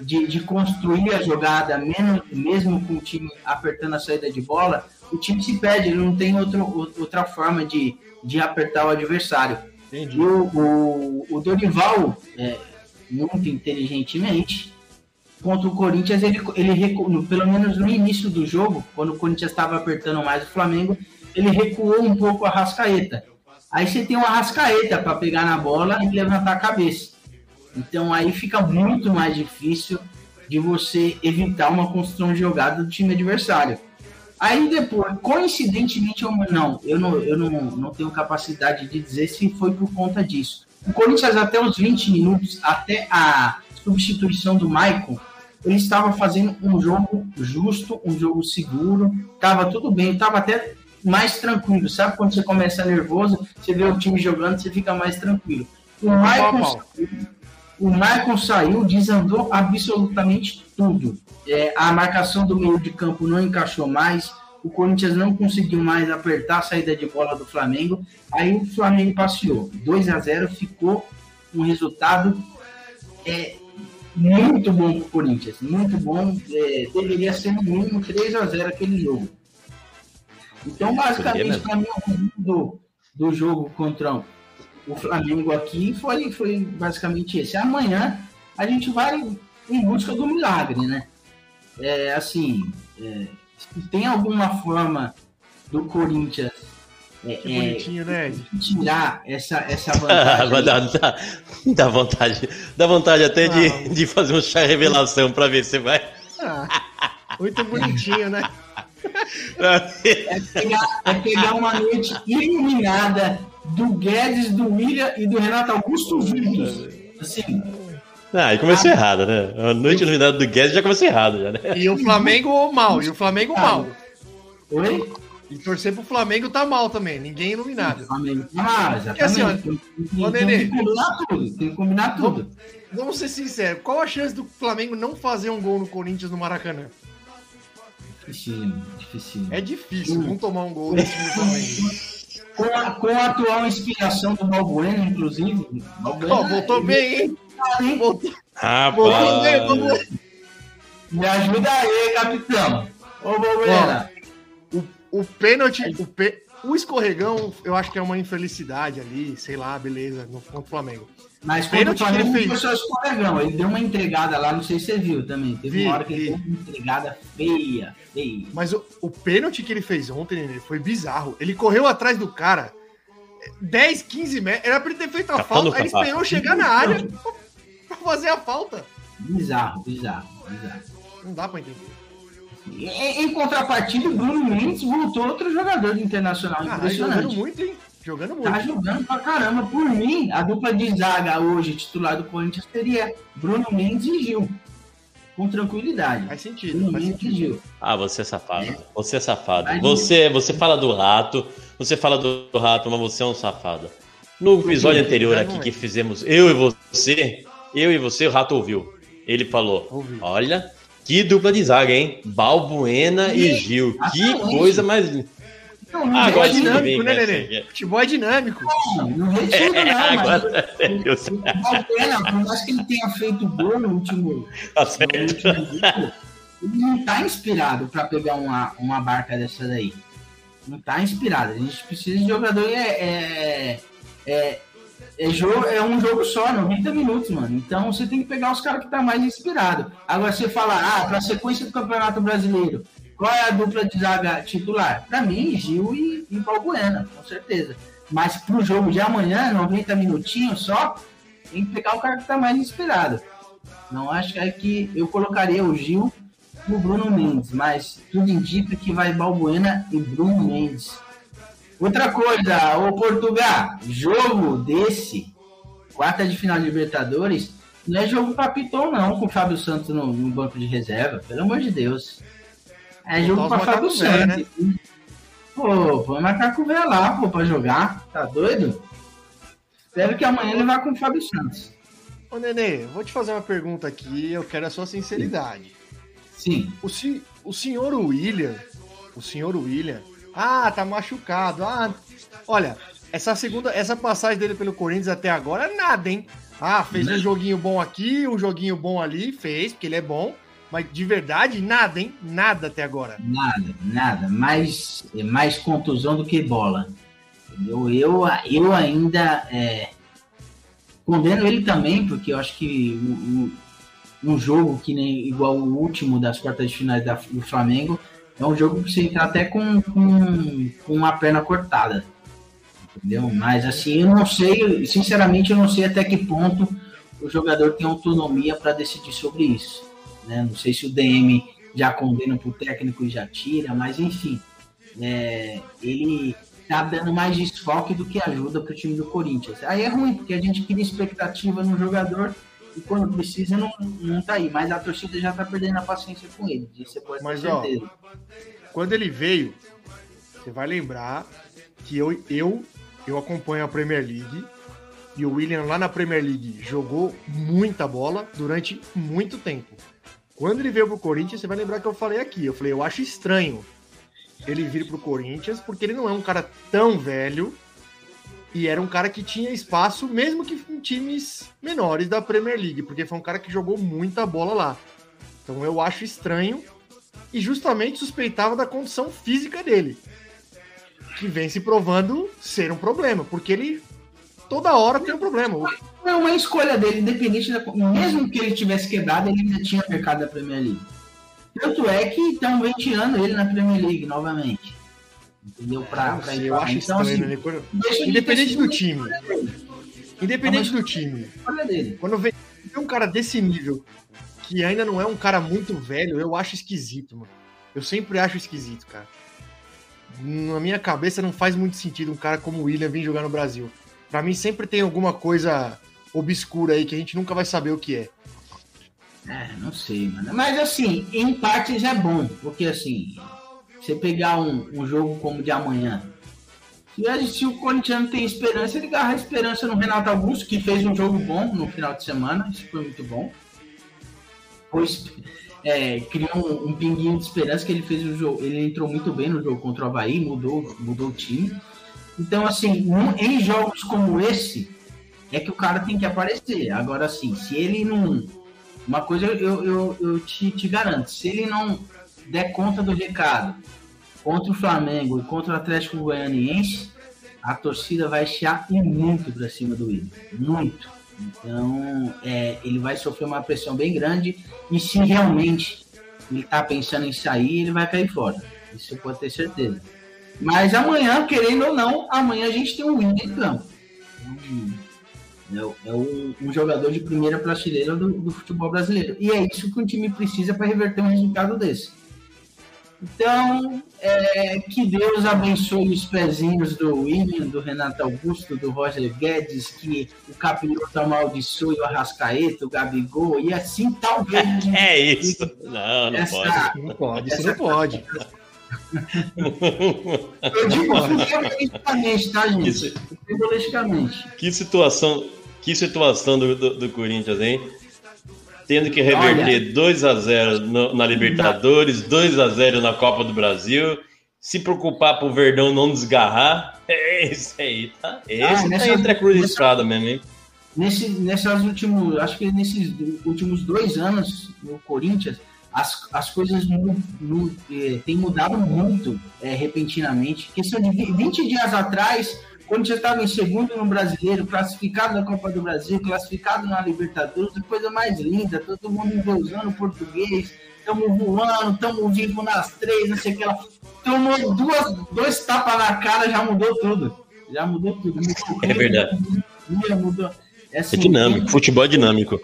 de, de construir a jogada, menos, mesmo com o time apertando a saída de bola, o time se perde, ele não tem outro, outra forma de, de apertar o adversário. Entendi. E o, o, o Dorival, é, muito inteligentemente, contra o Corinthians, ele, ele pelo menos no início do jogo, quando o Corinthians estava apertando mais o Flamengo, ele recuou um pouco a Rascaeta. Aí você tem uma Rascaeta para pegar na bola e levantar a cabeça. Então aí fica muito mais difícil de você evitar uma construção de jogada do time adversário. Aí depois, coincidentemente ou não, eu não, eu não, não tenho capacidade de dizer se foi por conta disso. O Corinthians até os 20 minutos, até a substituição do Maicon, ele estava fazendo um jogo justo, um jogo seguro, estava tudo bem, estava até mais tranquilo. Sabe quando você começa nervoso, você vê o time jogando, você fica mais tranquilo. O Maicon, saiu, o Maicon saiu, desandou absolutamente tudo. É, a marcação do meio de campo não encaixou mais, o Corinthians não conseguiu mais apertar a saída de bola do Flamengo, aí o Flamengo passeou. 2 a 0 ficou um resultado é, muito bom para o Corinthians, muito bom. É, deveria ser no mínimo 3 a 0 aquele jogo. Então, basicamente, mesmo. para mim, o do, do jogo contra o Flamengo aqui foi, foi basicamente esse. Amanhã a gente vai em busca do milagre, né? É, assim, é, se tem alguma forma do Corinthians é, Que é, bonitinho, né, Ed? tirar essa, essa vantagem. dá, dá, dá vontade, dá vontade até de, Ah. de fazer um chá revelação pra ver se vai. Ah, muito bonitinho, né? É pegar, é pegar uma noite iluminada do Guedes, do William e do Renato Augusto juntos. Assim, Ah, e começou errado, né? A noite iluminada do Guedes já começou errado, já, né? E o Flamengo mal, e o Flamengo mal. oi? E torcer pro Flamengo tá mal também, ninguém iluminado. Flamengo. Ah, Porque assim, ó, exatamente. Tem, tem- tem que combinar tudo. Tem que combinar tudo. Vamos ser sinceros, qual a chance do Flamengo não fazer um gol no Corinthians no Maracanã? Dificílimo, dificílimo. É difícil não tomar um gol nesse time Flamengo. Com a, com a atual inspiração do Balbuena, inclusive. Balbuena, Ó, voltou bem, hein? hein? Voltou, voltou bem. Me ajuda aí, capitão. Ô, Balbuena. O pênalti, o, pê- o escorregão, eu acho que é uma infelicidade ali, sei lá, beleza, no contra o Flamengo. Mas quando o que ele Flamengo fez. foi só escorregão. Ele deu uma entregada lá, não sei se você viu também. Teve Vi, uma hora que ele vi. deu uma entregada feia, feia. Mas o, o pênalti que ele fez ontem, Nenê, foi bizarro. Ele correu atrás do cara 10, 15 metros. Era pra ele ter feito a Capão do falta, aí ele capaz. esperou chegar na área pra fazer a falta. Bizarro, bizarro, bizarro. Não dá pra entender. Em contrapartida, o Bruno Mendes voltou outro jogador do Internacional. Ah, jogando impressionante. muito, hein? Jogando muito. Tá jogando pra caramba. Por mim, a dupla de zaga hoje, titular do Corinthians, seria Bruno Mendes e Gil. Com tranquilidade. Faz sentido, Bruno faz Mendes e sentido. Gil. Ah, você é safado. Você é safado. Você, você fala do rato, você fala do rato, mas você é um safado. No episódio anterior aqui que fizemos, eu e você, eu e você, o rato ouviu. Ele falou. Olha, que dupla de zaga, hein? Balbuena e Gil. Que Exatamente. coisa mais. Não, não Ah, agora é não, dinâmico, né, Nenê? Futebol é dinâmico. não não, mas Agora, eu o Balbuena, por mais que ele tenha feito gol no último, tá no último jogo, ele não tá inspirado para pegar uma, uma barca dessa daí. Não tá inspirado. A gente precisa de jogador é, é, é, é, jogo, é um jogo só, 90 minutos, mano. Então você tem que pegar os caras que tá mais inspirado. Agora você fala, ah, pra sequência do Campeonato Brasileiro, qual é a dupla de zaga titular? Pra mim, Gil e, e Balbuena, com certeza. Mas pro jogo de amanhã, 90 minutinhos só, tem que pegar o cara que tá mais inspirado. Não acho que é que eu colocaria o Gil e o Bruno Mendes, mas tudo indica que vai Balbuena e Bruno Mendes. Outra coisa, o Portugal, jogo desse, quarta de final de Libertadores, não é jogo pra Piton não, com o Fábio Santos no, no banco de reserva, pelo amor de Deus. É jogo pra Fábio Santos. Pô, põe macaco velho lá, pô, pra jogar, tá doido? Espero que amanhã ele vá com o Fábio Santos. Ô, Nenê, vou te fazer uma pergunta aqui, eu quero a sua sinceridade. Sim. O, se- o senhor William, o senhor William, ah, tá machucado. Ah, olha, essa segunda, essa passagem dele pelo Corinthians até agora é nada, hein? Ah, fez um joguinho bom aqui, um joguinho bom ali, fez, porque ele é bom. Mas de verdade, nada, hein? Nada até agora. Nada, nada. Mais, é mais contusão do que bola. Entendeu? Eu, eu ainda é, condeno ele também, porque eu acho que um, um jogo que nem igual o último das quartas de finais da, do Flamengo é um jogo que você entra até com, com, com uma perna cortada. Entendeu? Mas assim, eu não sei, sinceramente, eu não sei até que ponto o jogador tem autonomia para decidir sobre isso. Né? Não sei se o DM já condena para o técnico e já tira, mas enfim, é, ele tá dando mais desfoque do que ajuda para o time do Corinthians. Aí é ruim, porque a gente cria expectativa no jogador e quando precisa não, não tá aí. Mas a torcida já tá perdendo a paciência com ele, disso você pode Mas, ó. Quando ele veio, você vai lembrar que eu, eu, eu acompanho a Premier League e o William lá na Premier League jogou muita bola durante muito tempo. Quando ele veio pro Corinthians, você vai lembrar que eu falei aqui. Eu falei, eu acho estranho ele vir pro Corinthians, porque ele não é um cara tão velho e era um cara que tinha espaço, mesmo que em times menores da Premier League, porque foi um cara que jogou muita bola lá. Então eu acho estranho e justamente suspeitava da condição física dele, que vem se provando ser um problema, porque ele toda hora tem um problema. É uma escolha dele, independente da. Mesmo que ele tivesse quebrado, ele ainda tinha mercado da Premier League. Tanto é que estão ventilando ele na Premier League novamente. Entendeu? Pra, Não pra eu acho então, estranho, assim, né? Quando- Independente do time. Independente do time, quando vem vem um cara desse nível, que ainda não é um cara muito velho, eu acho esquisito, mano. Eu sempre acho esquisito, cara. Na minha cabeça não faz muito sentido um cara como o William vir jogar no Brasil. Pra mim sempre tem alguma coisa obscura aí que a gente nunca vai saber o que é. É, não sei, mano. Mas assim, em partes é bom, porque assim, você pegar um, um jogo como o de amanhã, se, se o Corinthians tem esperança, ele agarra a esperança no Renato Augusto, que fez um jogo bom no final de semana, isso foi muito bom. Pois é, criou um, um pinguinho de esperança que ele fez o jogo, ele entrou muito bem no jogo contra o Havaí, mudou, mudou o time. Então, assim, em jogos como esse, é que o cara tem que aparecer. Agora, assim, se ele não. Uma coisa eu, eu, eu te, te garanto: se ele não der conta do recado contra o Flamengo e contra o Atlético Goianiense, a torcida vai chiar e muito pra cima do Willian. Muito. Então, é, ele vai sofrer uma pressão bem grande. E se realmente ele tá pensando em sair, ele vai cair fora. Isso pode ter certeza. Mas amanhã, querendo ou não, amanhã a gente tem um Willian em campo. Então, é, o- é o- um jogador de primeira prateleira do, do futebol brasileiro. E é isso que o time precisa para reverter um resultado desse. Então, é, que Deus abençoe os pezinhos do William, do Renato Augusto, do Roger Guedes, que o Capiroto amaldiçoe o Arrascaeta, o Gabigol, e assim talvez É isso. Não, não pode. essa, Não pode, isso não pode. Eu digo futebolisticamente, tá, gente? Futebolisticamente. Que situação, que situação do, do, do Corinthians, hein? Tendo que reverter 2 a 0 no- na Libertadores, 2 a 0 na Copa do Brasil, se preocupar pro Verdão não desgarrar. É isso aí, tá? Esse tá nessa- entre a cruz nessa- espada mesmo, hein? Nesse, nessas últimos, acho que nesses últimos dois anos no Corinthians, as, as coisas eh, têm mudado muito eh, repentinamente. Questão de vi- 20 dias atrás, quando já estava em segundo no Brasileiro, classificado na Copa do Brasil, classificado na Libertadores, a coisa mais linda, todo mundo endeusando o português, estamos voando, estamos vivos nas três, não sei o que lá. Tomou duas, dois tapas na cara, já mudou tudo. Já mudou tudo. É verdade. mudou. É, É assim, dinâmico, futebol é dinâmico.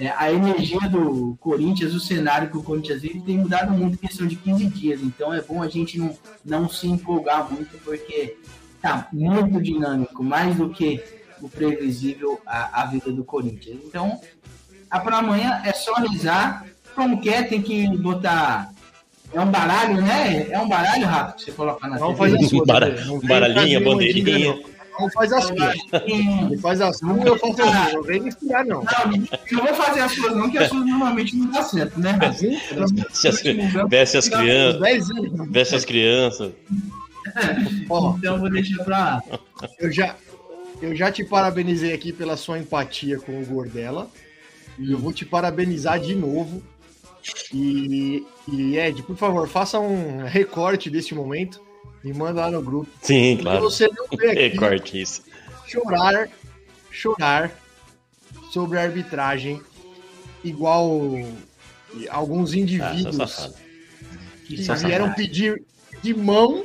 É, a energia do Corinthians, o cenário que o Corinthians vive, tem mudado muito em questão de 15 dias. Então é bom a gente não, não se empolgar muito, porque tá muito dinâmico, mais do que o previsível a, a vida do Corinthians. Então, para amanhã é só rezar. Como que é, tem que botar. É um baralho, né? É um baralho, Rato, que você coloca na Não TV? faz as suas. Bara- né? Não vem baralhinha, fazer bandeirinha. Não Não faz as suas. Ele faz as suas, eu faço as minhas. Não vem me inspirar, não. Não, não vou fazer as suas não, que as suas normalmente não dá certo, né? Veste as crianças, veste as crianças. Então eu vou deixar pra. eu já, eu já te parabenizei aqui pela sua empatia com o Gordela. Eu vou te parabenizar de novo E, e Ed, por favor, faça um recorte deste momento e manda lá no grupo. Sim, claro. você não vê aqui Recorte isso. chorar, chorar sobre a arbitragem igual alguns Ah, indivíduos safado. que Só vieram safado. pedir de mão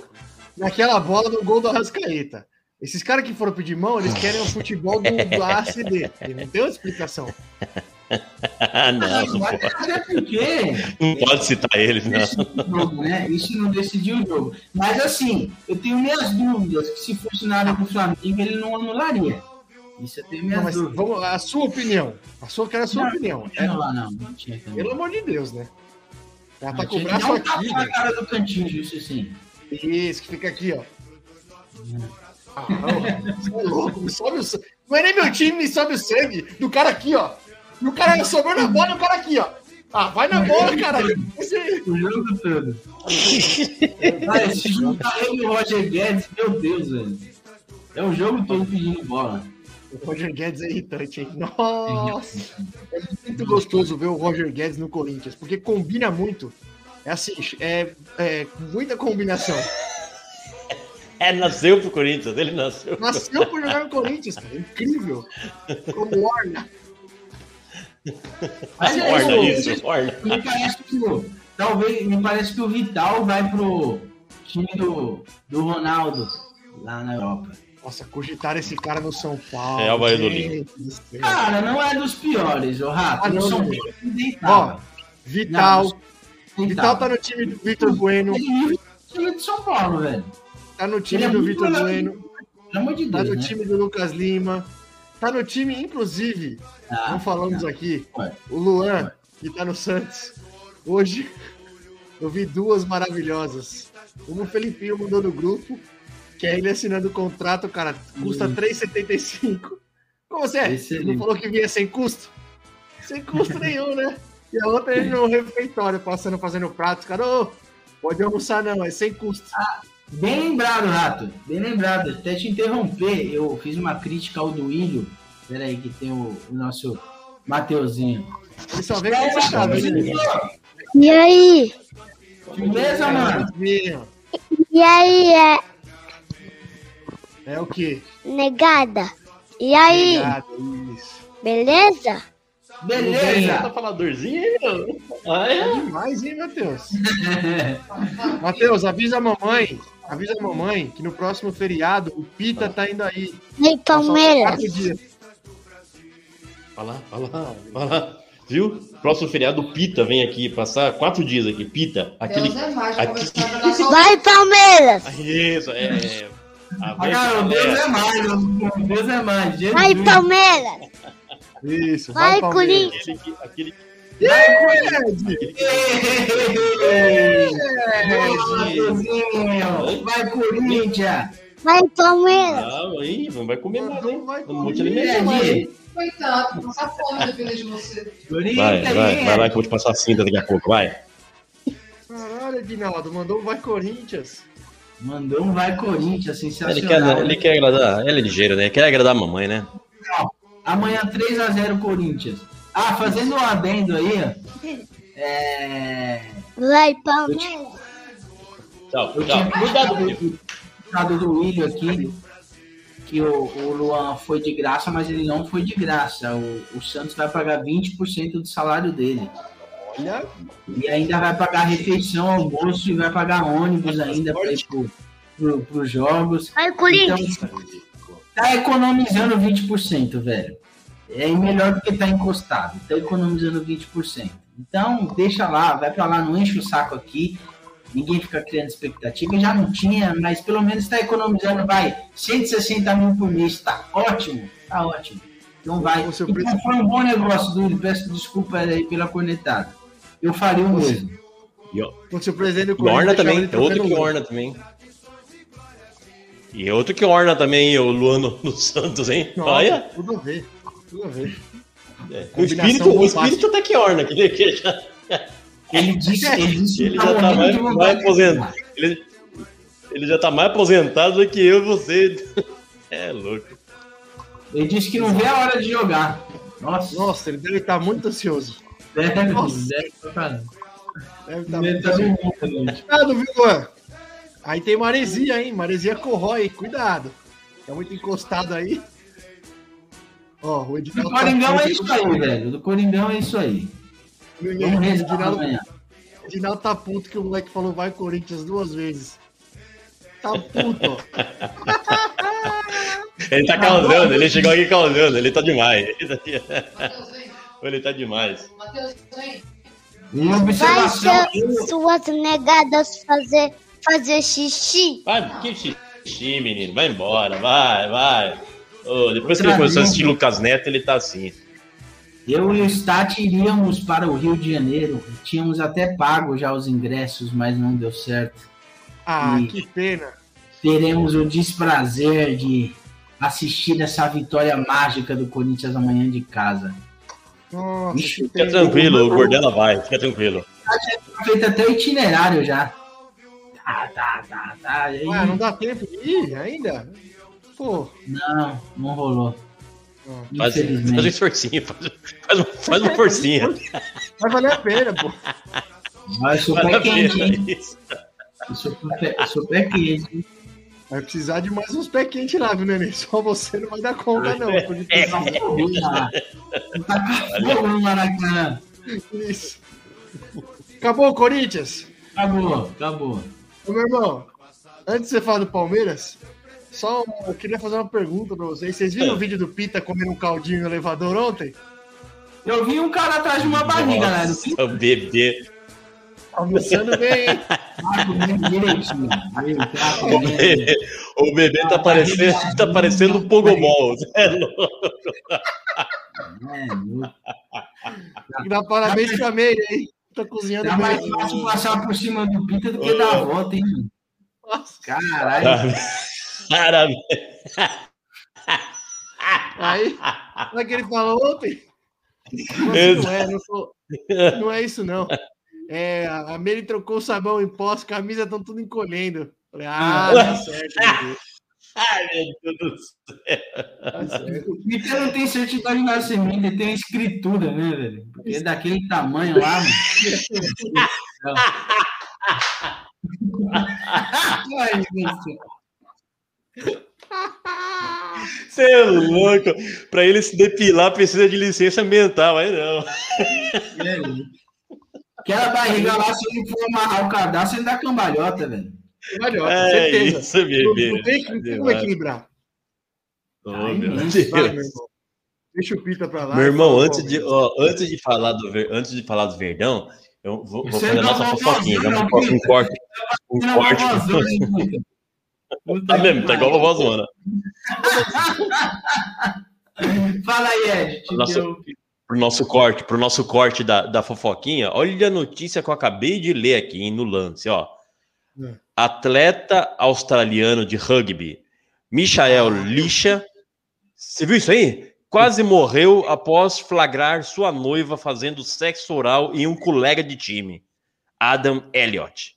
naquela bola do gol do Arrascaeta. Esses caras que foram pedir mão, eles querem o futebol do, do ACD. Não tem outra explicação. Ah, não, não pode, é não pode citar eles, não. o jogo, né? Isso não decidiu o jogo. Mas assim, eu tenho minhas dúvidas que se fosse na área do Flamengo, ele não anularia. Isso eu tenho minhas Não, mas dúvidas. vamos, a sua opinião. A sua, quero a sua Não, opinião. Não É, lá, não. Não tinha também. pelo amor de Deus, né? Ela tá Não, com o braço tapa aqui, na velho. cara do cantinho, isso sim. Isso, que fica aqui, ó. Ah, não, você é louco, me sobe o sangue. Não é nem meu time, me sobe o sangue do cara aqui, ó. E o cara sobrou na bola e o cara aqui, ó. Ah, vai na bola, caralho. O jogo todo. Ah, esse jogo tá ele e o Roger Guedes, meu Deus, velho. É o jogo todo pedindo bola. O Roger Guedes é irritante, hein? Nossa! É muito gostoso ver o Roger Guedes no Corinthians, porque combina muito. É assim, é, é muita combinação. É, nasceu pro Corinthians, ele nasceu. Nasceu por jogar no Corinthians, cara. Incrível. Como Orna. Mas é Orna, isso. isso, Orna. Me parece que o, talvez, me parece que o Vital vai pro time do, do Ronaldo lá na Europa. Nossa, cogitaram esse cara no São Paulo. É, céu. Cara, não é dos piores, o Rato. Ah, não, São não. Paulo ele deitava. Vital. Não, Vital tá no time do Vitor Bueno. Ele time de São Paulo, velho. Tá no Ele time é do muito Vitor Bueno. Pelo amor de Tá Deus, no né? time do Lucas Lima. Tá no time, inclusive, Ah, não falamos aqui, Ué. o Luan, que tá no Santos. Hoje eu vi duas maravilhosas. Uma o Felipinho mandou no grupo, que é ele assinando o contrato, cara, custa Hum. 3,75. Como você é? Excelente. Não falou que vinha sem custo? Sem custo nenhum, né? E a outra ele no refeitório, passando, fazendo pratos, cara, ô, pode almoçar não, é sem custo. Bem lembrado, Rato. Bem lembrado. Até te interromper, eu fiz uma crítica ao Duílio. Pera aí que tem o, o nosso Mateuzinho. Ele só vem com essa cara, né? E aí? Beleza, mano? E aí, é É o quê? negada? E aí? Obrigado, isso. Beleza? Tá Beleza. faladorzinho aí, meu. Ah, É é? demais, hein, Matheus? Matheus, avisa a mamãe, avisa a mamãe que no próximo feriado o Pita tá indo aí. E aí, Só Palmeiras? quatro dias. Vai lá, vai lá, vai lá. Viu? Próximo feriado, o Pita vem aqui passar quatro dias aqui. Pita, aquele. Deus é mais, aqui- Vai, Palmeiras! Isso, é. é. A Ah, cara, o Deus é mais, Deus é mais. Jesus. Vai, Palmeiras! Isso, Vai, Palmeiras. Corinthians! Aquele, que- aquele, Vai, Corinthians. Vai, Palmeiras! Não, aí, não vai comer mais, hein? Vai, Não vou te alimentar mais, hein? Coitado, passar fome depender de você. Corinthians. Vai, vai, vai lá que eu vou te passar a cinta daqui a pouco, vai. Caralho, Aguinaldo, mandou um vai Corinthians. Mandou um vai, Corinthians. Ele Sensacional. quer, ele quer agradar, ele é ligeiro, né? Quer agradar a mamãe, né? Amanhã 3x0 Corinthians. Ah, fazendo um adendo aí, ó. É... Vai, Palmeiras! Tchau, Eu tchau. tinha Cuidado, do William aqui, que o, o Luan foi de graça, mas ele não foi de graça. O, o Santos vai pagar 20% do salário dele. Olha, E ainda vai pagar refeição, almoço e vai pagar ônibus ainda para ir pro, pro, pros jogos. Vai, Corinthians! Então, tá economizando 20%, velho. É melhor do que tá encostado. Tá economizando 20%. Então, deixa lá, vai para lá, não enche o saco aqui. Ninguém fica criando expectativa. Já não tinha, mas pelo menos está economizando, vai, 160 mil por mês. Tá ótimo, tá ótimo. Então vai. Então, preço- foi um bom negócio, Dúlio. Peço desculpa aí pela cornetada. Eu faria o mesmo. o seu presidente do E Corinthians. orna também, é outro que orna também. E outro que orna também, o Luano no Santos, hein? Nossa, Olha, Tudo a ver, tudo a ver. é, o espírito, o espírito até que orna, que, que já, Ele disse, ele disse ele que já tá morrendo mais, mais aposentado. Ele, ele já tá mais aposentado do que eu e você. É louco. Ele disse que não vê a hora de jogar. Nossa. Nossa, ele deve estar muito ansioso. Deve, Nossa. deve caramba. Deve tá Deve tá muito gente. Cuidado, viu, Luan? Aí tem maresia, hein? Maresia corrói, cuidado. Tá muito encostado aí. Ó, o Do. Coringão tá é isso aí, velho. Do Coringão é isso aí. O Vamos rezar Edinaldo, amanhã. o Edinaldo tá puto que o moleque falou vai Corinthians duas vezes. Tá puto. Ele tá causando, ele chegou aqui causando, ele tá demais. Ele tá demais. Matheus, vem. Vai observação. ser suas negadas fazer, fazer xixi. Vai, que xixi, menino. Vai embora, vai, vai. Ô, depois que ele começou a assistir Lucas Neto, ele tá assim. Eu e o Stat iríamos para o Rio de Janeiro. Tínhamos até pago já os ingressos, mas não deu certo. Ah, Ih. que pena. Teremos o desprazer de assistir essa vitória mágica do Corinthians amanhã de casa. Nossa, Ixi, que Fica pena. tranquilo, o Gordela vai, fica tranquilo. Feito até o itinerário já. Tá, tá, tá, tá. E aí, Ah, não dá tempo de ir ainda? Pô, não, não rolou. Faz, faz um esforcinho, faz, faz, um- faz uma forcinha. vai valer a pena, pô. Vai, a quente, pé quente. hein? Vai precisar de mais uns pé quentes lá, viu, Nenê? Só você não vai dar conta, não. porque Tá fogo lá. Tá fogo no Maracanã. Isso. Acabou o Corinthians? Acabou, acabou. Ô, meu irmão, antes de você falar do Palmeiras, só eu queria fazer uma pergunta pra vocês. Vocês viram o vídeo do Pita comendo um caldinho no elevador ontem? Eu vi um cara atrás de uma barriga, né? Nossa, o bebê. Almoçando bem? Tá tá comendo. O bebê tá parecendo, tá parecendo um pogomol. É louco. É, louco. Dar parabéns pra Meire, hein? Tá cozinhando Tá mais fácil passar por cima do Pita do que dar a volta, hein? Caralho. Parabéns. Aí, como é que ele falou ontem? Mas não é, não, sou- não é isso, não. É, a Meire trocou o sabão em pó, as camisas estão tudo encolhendo. Falei, ah, tá certo. meu Ai, meu Deus do céu. Tá certo. O Pita não tem certidão de nascimento, ele tem escritura, né, velho? Porque é daquele tamanho lá, mano. Ai, meu Deus. Você é louco. Pra ele se depilar, precisa de licença ambiental. Aí não. Aquela barriga lá, se ele for amarrar o cadastro, ele dá cambalhota, velho. Valeu, É certeza. isso, Não, bebê. não tem não tem como equilibrar. Oh, Ai, meu meu Deus. Vai, meu irmão. Deixa o Pita pra lá. Meu e irmão, antes de, ó, antes, de falar do, antes de falar do Verdão, eu vou, vou fazer a não nossa fofoquinha. né? Um, não, corte- um corte. Tá mesmo, tá igual a vovózona. Fala aí, Ed. Deu- Pro nosso corte, pro nosso corte da, da fofoquinha, olha a notícia que eu acabei de ler aqui hein, no lance, ó. É. Atleta australiano de rugby, Michael Lixa, você viu isso aí? Quase morreu após flagrar sua noiva fazendo sexo oral em um colega de time, Adam Elliott.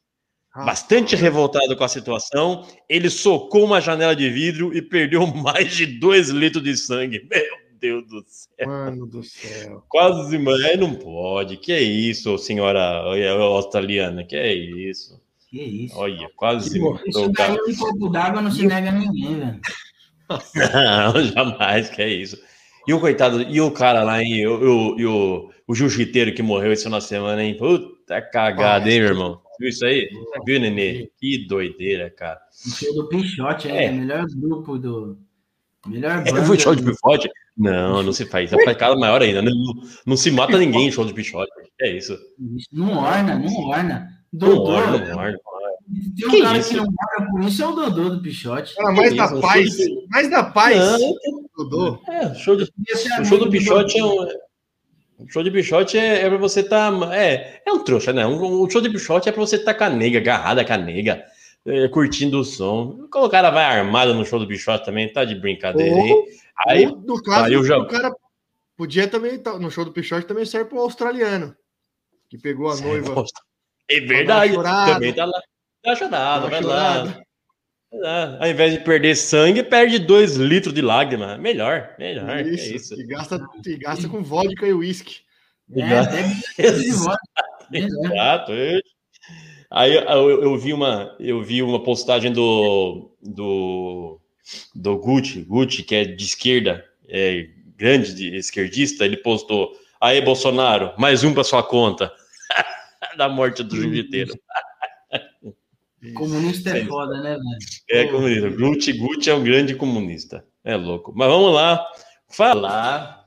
Ah, Bastante revoltado com a situação, ele socou uma janela de vidro e perdeu mais de dois litros de sangue. Meu Deus do céu. Mano do céu. Quase, mano. Não pode. Que é isso, senhora olha, australiana? Que é isso? Que isso? Olha, quase matou Isso daí cara. um copo d'água não se nega a ninguém, velho. Não, jamais, que é isso. E o coitado, e o cara lá, hein? E o, e o, o, o jiu-jiteiro que morreu esse final de semana, hein? Puta cagada, hein, meu irmão? Viu isso aí? Viu, Nenê? Que doideira, cara. O show do Pichote, É. é. o melhor grupo do. Melhor É, banda. foi show de pichote? Não, não se faz. Isso é pecado maior ainda. Não, não se mata ninguém em show de pichote. É isso. Não orna, não orna. Não Dodô. orna, não orna. Tem um Que cara isso? que não orna por isso, é o Dodô do Pichote. Cara, mais Que da isso, paz. de- Mais da paz. Não, Dodô. é, show de O amigo show do Pichote é Dodô. um. O show de Pichote é, é pra você tá. É, é um trouxa, né? Um, o show de Pichote é pra você tá com a nega, agarrada com a nega, é, curtindo o som. Como o cara vai armado no show do Pichote também, tá de brincadeira, hein? Ou, Aí, ou, no caso, aí eu já- o cara podia também, tá- no show do Pichote também serve pro australiano, que pegou a noiva. É verdade, também tá lá. Dá chorada, Dá vai lá. Lá. Ao invés de perder sangue, perde dois litros de lágrima. Melhor, melhor. que Isso, é isso. E, gasta, e gasta com vodka e uísque. É, de voz. Exato. eu- Aí eu, eu- eu vi uma, eu vi uma postagem do, do, do Gucci, Gucci, que é de esquerda, é grande de esquerdista, ele postou, aí Bolsonaro, mais um para sua conta, da morte do jiu-jiteiro. Comunista é Sim. foda, né, velho? É comunista. Gucci, Gucci é um grande comunista. É louco. Mas vamos lá falar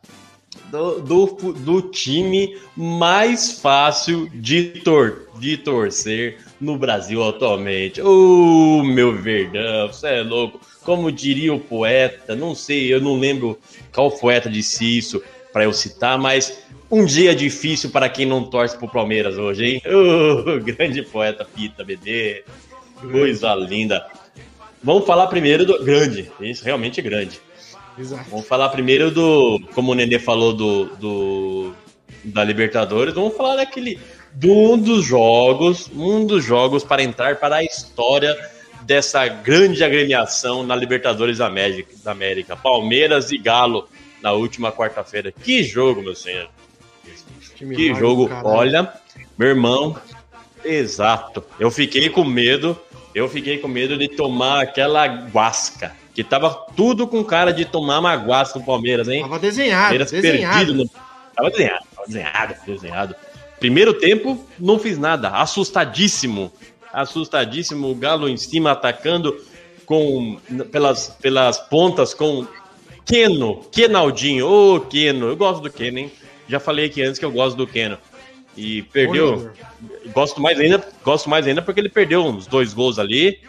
do, do, do time mais fácil de, tor de torcer no Brasil atualmente. Ô, meu Verdão, você é louco. Como diria o poeta, não sei, eu não lembro qual poeta disse isso para eu citar, mas um dia difícil para quem não torce pro Palmeiras hoje, hein? Ô, grande poeta Pita BD. Coisa linda. Vamos falar primeiro do grande, isso realmente é grande. Exato. Vamos falar primeiro do, como o Nenê falou do, do da Libertadores, vamos falar daquele de um dos jogos, um dos jogos para entrar para a história dessa grande agremiação na Libertadores da América, Palmeiras e Galo na última quarta-feira. Que jogo, meu senhor. Que magro jogo, caralho. olha, meu irmão, exato. Eu fiquei com medo, eu fiquei com medo de tomar aquela guasca, que tava tudo com cara de tomar uma guasca do Palmeiras, hein? Tava desenhado, Palmeiras desenhado. perdido. No... Tava desenhado, tava desenhado, desenhado. Primeiro tempo, não fiz nada, assustadíssimo, assustadíssimo, o Galo em cima atacando com pelas, pelas pontas com Keno, Kenaldinho, ô Keno, eu gosto do Keno, hein? Já falei aqui antes que eu gosto do Keno. E perdeu, gosto mais ainda, gosto mais ainda porque ele perdeu uns dois gols ali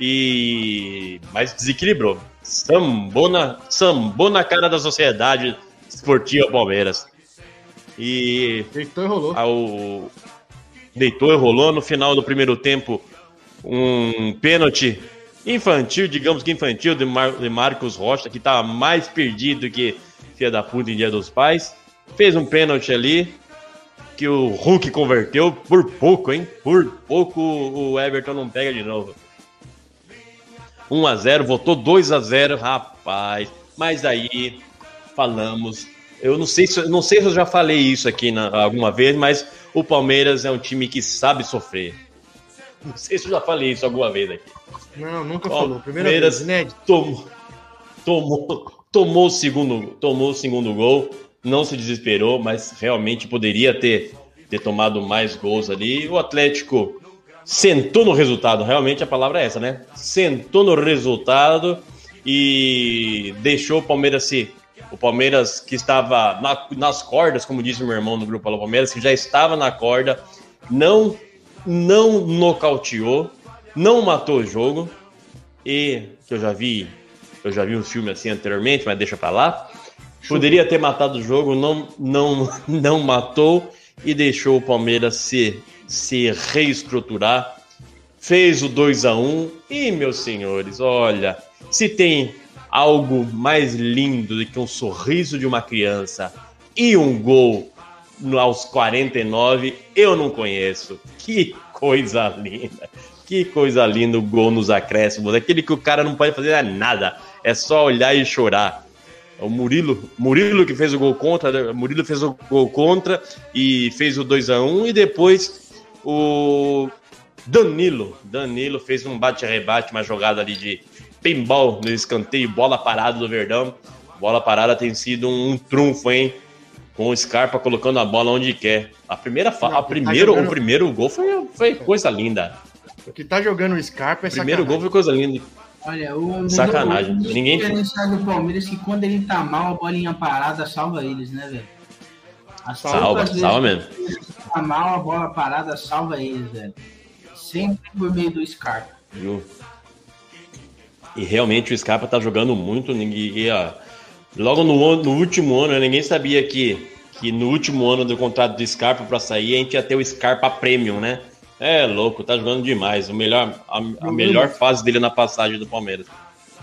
e mas desequilibrou. Sambou na, sambou na cara da sociedade esportiva Palmeiras. E Deitou e rolou. ao deitou e rolou no final do primeiro tempo um pênalti infantil, digamos que infantil, de, Mar- de Marcos Rocha, que estava mais perdido que filha da puta em Dia dos Pais. Fez um pênalti ali que o Hulk converteu por pouco, hein? Por pouco o Everton não pega de novo. 1 a 0 votou 2 a 0 rapaz. Mas aí falamos. Eu não sei se, não sei se eu já falei isso aqui na- alguma vez, mas o Palmeiras é um time que sabe sofrer. Não sei se eu já falei isso alguma vez aqui. Não, nunca Ó, falou. Primeira Palmeiras- vez, inédito. Tomou, tomou, tomou o segundo, tomou o segundo gol, não se desesperou, mas realmente poderia ter, ter tomado mais gols ali. O Atlético sentou no resultado, realmente a palavra é essa, né? Sentou no resultado e deixou o Palmeiras se. O Palmeiras que estava na- nas cordas, como disse meu irmão no grupo Alô Palmeiras, que já estava na corda, não, não nocauteou, não matou o jogo e que eu já vi, eu já vi um filme assim anteriormente, mas deixa pra lá. Poderia ter matado o jogo, não, não, não matou e deixou o Palmeiras se, se reestruturar. Fez o 2 a 1 e, meus senhores, olha, se tem algo mais lindo do que um sorriso de uma criança e um gol aos 49, eu não conheço. Que coisa linda. Que coisa linda o gol nos acréscimos. Aquele que o cara não pode fazer nada. É só olhar e chorar. O Murilo, Murilo que fez o gol contra, né? Murilo fez o gol contra e fez o 2 a 1 e depois o Danilo, Danilo fez um bate-rebate, uma jogada ali de pinball no escanteio, bola parada do Verdão. Bola parada tem sido um, trunfo, hein? Com o Scarpa colocando a bola onde quer. A primeira, Não, a tá primeiro, jogando- o primeiro gol foi, foi coisa linda. O que tá jogando o Scarpa é O primeiro gol sacanagem. foi coisa linda. Olha, o Sacanagem. o Ninguém- diferencial do Palmeiras é que quando ele tá mal, a bolinha parada salva eles, né, velho? Salva, salva mesmo. Tá mal, a bola parada salva eles, velho. Sempre por meio do Scarpa. Viu? E realmente o Scarpa tá jogando muito. Ninguém, ó, logo no, no último ano, né, ninguém sabia que, que no último ano do contrato do Scarpa para sair, a gente ia ter o Scarpa Premium, né? É louco, tá jogando demais. O melhor, a, a melhor fase dele na passagem do Palmeiras.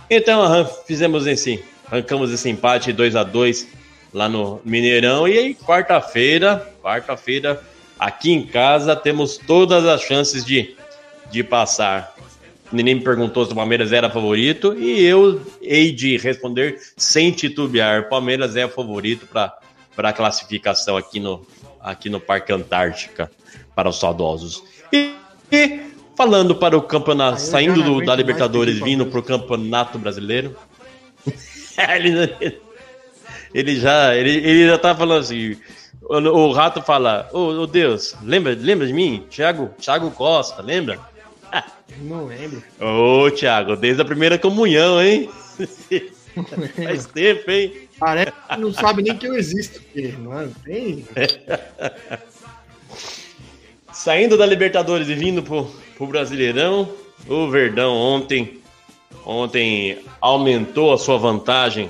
Então, fizemos esse, arrancamos esse empate 2 a 2 lá no Mineirão. E aí, quarta-feira, quarta-feira, aqui em casa, temos todas as chances de, de passar. Ninguém me perguntou se o Palmeiras era favorito e eu hei de responder sem titubear. Palmeiras é o favorito para a classificação aqui no, aqui no Parque Antártica para os saudosos. E, e falando para o campeonato, Ah, saindo do- da Libertadores, vindo para o campeonato brasileiro. ele, ele já, ele, ele já tá falando assim. O, o rato fala: Ô ô Deus, lembra, lembra de mim? Thiago, Thiago Costa, lembra? Não lembro. Ô, Thiago, desde a primeira comunhão, hein? Faz tempo, hein? Parece que não sabe nem que eu existo. porque, Não tem. Saindo da Libertadores e vindo pro, pro Brasileirão, o Verdão ontem, ontem aumentou a sua vantagem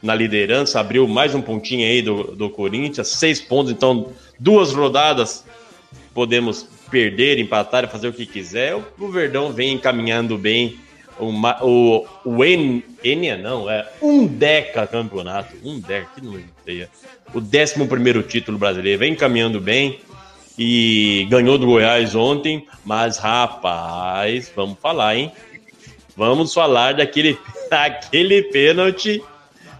na liderança, abriu mais um pontinho aí do, do Corinthians, seis pontos, então duas rodadas podemos perder, empatar, fazer o que quiser. O, Verdão vem encaminhando bem o, ma- o, o En- Enia, não, é um Deca campeonato, um Deca, que não o décimo primeiro título brasileiro, vem encaminhando bem e ganhou do Goiás ontem, mas rapaz, vamos falar, hein? Vamos falar daquele, daquele pênalti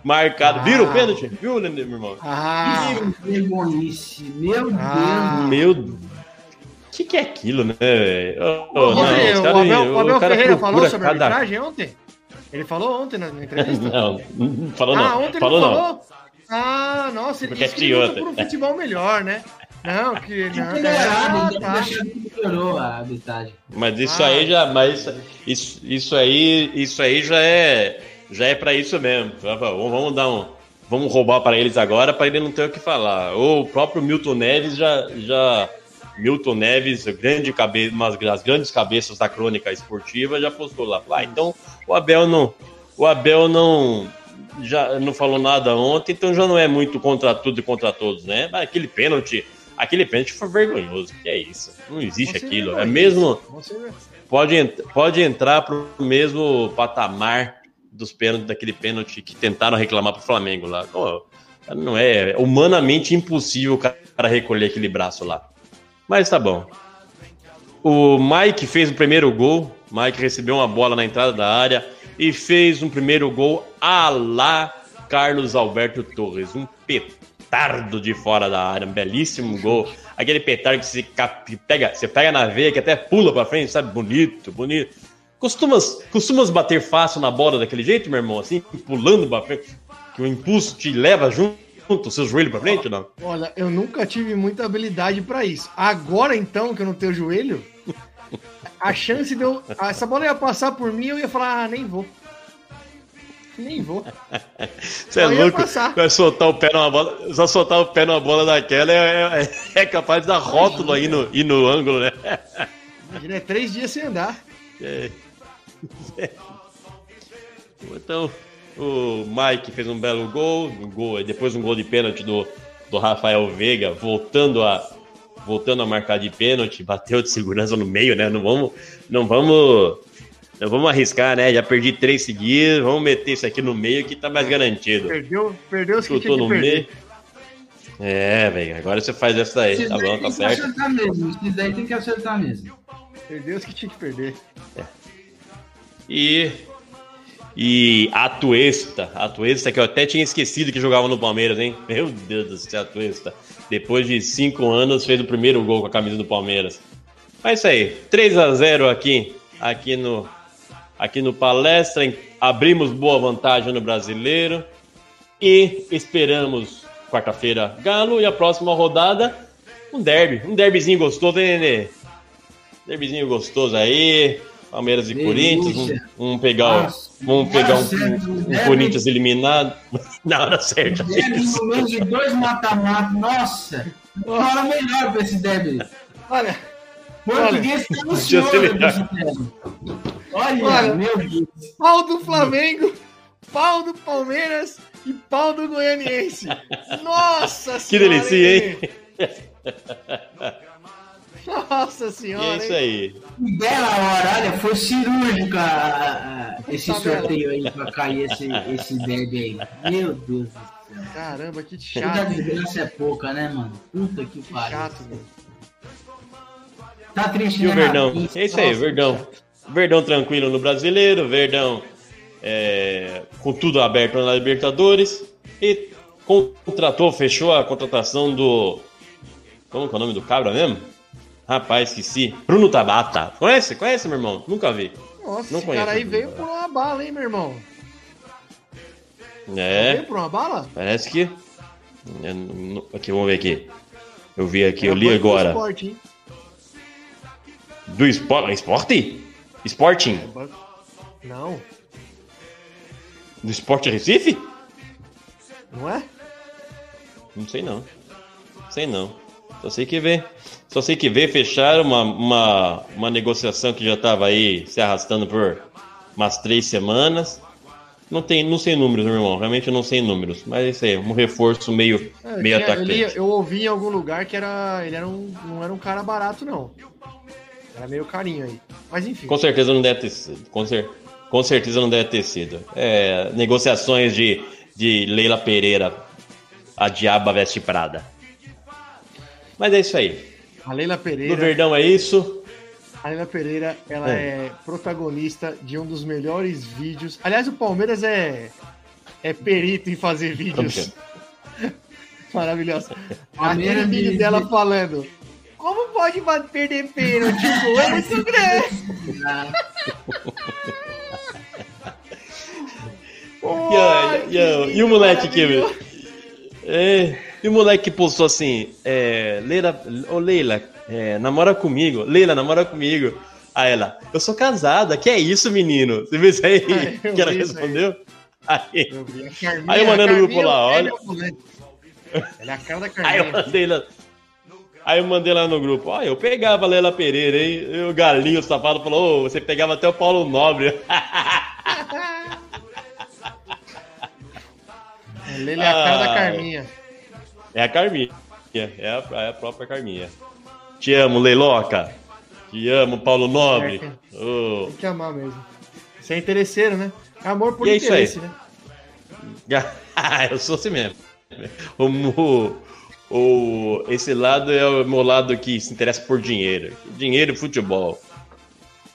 marcado. Viram o pênalti? Viu, meu irmão? Ah, Que vergonhice, meu Ah. Meu. O que, que é aquilo, né? velho? Ô, não, os o cara- Abel, o Abel cara Ferreira falou sobre a arbitragem ontem? Ele falou ontem na, entrevista? Não, não falou ah, não. ontem falou ele não. falou? Ah, nossa, ele luta ontem. por um futebol melhor, né? Não, que... Não, Tá errado, então tá. que melhorou a arbitragem. Mas isso Ah. aí já, mas isso, isso aí, isso aí já é, já é para isso mesmo. Vamos dar um, vamos roubar para eles agora para ele não ter o que falar. O próprio Milton Neves já, já Milton Neves, grande cabeça, umas das grandes cabeças da crônica esportiva, já postou lá. Ah, então o Abel não, o Abel não já não falou nada ontem, então já não é muito contra tudo e contra todos, né? Mas aquele pênalti, aquele pênalti foi vergonhoso. Que é isso? Não existe Você aquilo. viu, É mesmo vê. pode, pode entrar pro mesmo patamar dos pênaltis, daquele pênalti que tentaram reclamar pro Flamengo lá. Não é humanamente impossível o cara recolher aquele braço lá. Mas tá bom. O Mike fez o primeiro gol. Mike recebeu uma bola na entrada da área e fez um primeiro gol a lá Carlos Alberto Torres. Um petardo de fora da área, um belíssimo gol. Aquele petardo que você cap- pega, você pega na veia que até pula pra frente, sabe? Bonito, bonito. Costumas, costumas bater fácil na bola daquele jeito, meu irmão? Assim, pulando pra frente, que o impulso te leva junto, o seu joelho pra frente não? Olha, eu nunca tive muita habilidade pra isso. Agora, então, que eu não tenho joelho, a chance de eu. Essa bola ia passar por mim, eu ia falar, ah, nem vou. Nem vou. Você é louco? Vai soltar o pé numa bola. Só soltar o pé numa bola daquela é, é- é capaz de dar rótulo aí no, e no ângulo, né? Imagina, é três dias sem andar. É. Então, o Mike fez um belo gol, um gol depois um gol de pênalti do, do Rafael Veiga, voltando a voltando a marcar de pênalti, bateu de segurança no meio, né? Não vamos, não vamos, não vamos arriscar, né? Já perdi três seguidos, vamos meter isso aqui no meio que tá mais garantido. Perdeu, perdeu os que tinha que no perder. meio. É, velho, agora você faz essa daí, Esses tá bom, tem tá que certo. acertar mesmo. Esses daí tem que acertar mesmo. Perdeu os que tinha que perder. E. E Atuesta, Atuesta, que eu até tinha esquecido que jogava no Palmeiras, hein? Meu Deus do céu, Atuesta. Depois de cinco anos, fez o primeiro gol com a camisa do Palmeiras. Mas é isso aí, 3 a 0 aqui, aqui no, aqui no Palestra. Abrimos boa vantagem no brasileiro. E esperamos quarta-feira Galo e a próxima rodada um derby, um derbyzinho gostoso, hein, Nenê? Derbyzinho gostoso aí. Palmeiras e Delícia. Corinthians, um, um pegar, Nossa, um, pegar um, certo, um derby- Corinthians eliminado na hora certa. Derby no meio de dois mata-mata. Nossa! Uma hora melhor pra esse derby. Olha, Português tá no senhor. Olha, Olha. meu Deus. pau do Flamengo, pau do Palmeiras e pau do Goianiense. Nossa Que senhora! delícia, hein? Nossa senhora, é isso hein? aí. Que bela hora, olha, foi cirúrgica esse Tabela. sorteio aí pra cair esse, esse derby aí. Meu Deus do céu. Caramba, que Toda chato, hein? desgraça é pouca, né, mano? Puta que Que pariu. chato, velho. Tá triste, E o né, Verdão? Rafa? É isso aí, Nossa, Verdão. Verdão tranquilo no brasileiro, Verdão é, com tudo aberto na Libertadores. E contratou, fechou a contratação do, Como é o nome do cabra mesmo? Rapaz, esqueci. Bruno Tabata. Conhece? Conhece, meu irmão? Nunca vi. Nossa, Não esse conheço cara aí veio por uma bala, hein, meu irmão? É, Veio por uma bala? parece que. Não- Aqui, vamos ver aqui. Eu vi aqui, eu Era li banco do agora. Esporte, hein? Do esporte. Esporte? Sporting? Não, Do Esporte Recife? não é? Não sei não. Sei não. Só sei que vê. Só sei que vê fechar uma, uma, uma negociação que já estava aí se arrastando por umas três semanas. Não, tem, não sei números, meu irmão. Realmente eu não sei números. Mas é isso aí, um reforço meio, É, eu, meio tinha- eu atacante. li- eu ouvi em algum lugar que era, ele era um, não era um cara barato, não. Era meio carinho aí. Mas enfim. Com certeza não deve ter sido. Com, cer com certeza não deve ter sido. É, negociações de, de Leila Pereira, a diaba veste Prada. Mas é isso aí. A Leila No Pereira, Verdão é isso. a Leila Pereira, ela É. é. protagonista de um dos melhores vídeos. Aliás, o Palmeiras é é perito em fazer vídeos. Maravilhoso. Palmeiras Aquele vídeo de- dela de- falando. Como pode perder pênalti? Gol é muito grande. E, a- e a- e o moleque que. É, e o moleque que postou assim: é, Leila, ô Leila, é, namora comigo. Leila, namora comigo. Aí ela, eu sou casada, que é isso, menino? Você viu isso aí? Eu que ela respondeu? Aí, Carminha, Aí eu mandei a no grupo Carminha lá, é olha. o. Ela é a cara da aí eu Carminha. mandei lá. Aí eu mandei lá no grupo, ó, eu pegava a Leila Pereira, hein? E o galinho, o safado, falou, ô, você pegava até o Paulo Nobre. Ele é a cara da Ai. Carminha. É a Carminha. É a, é a própria Carminha. Te amo, Leiloca. Te amo, Paulo Nobre. Ô. Tem que amar mesmo. Isso é interesseiro, né? É amor por E é isso aí. interesse, né? Ah, eu sou assim mesmo. O, o, o- esse lado é o meu lado que se interessa por dinheiro. Dinheiro e futebol.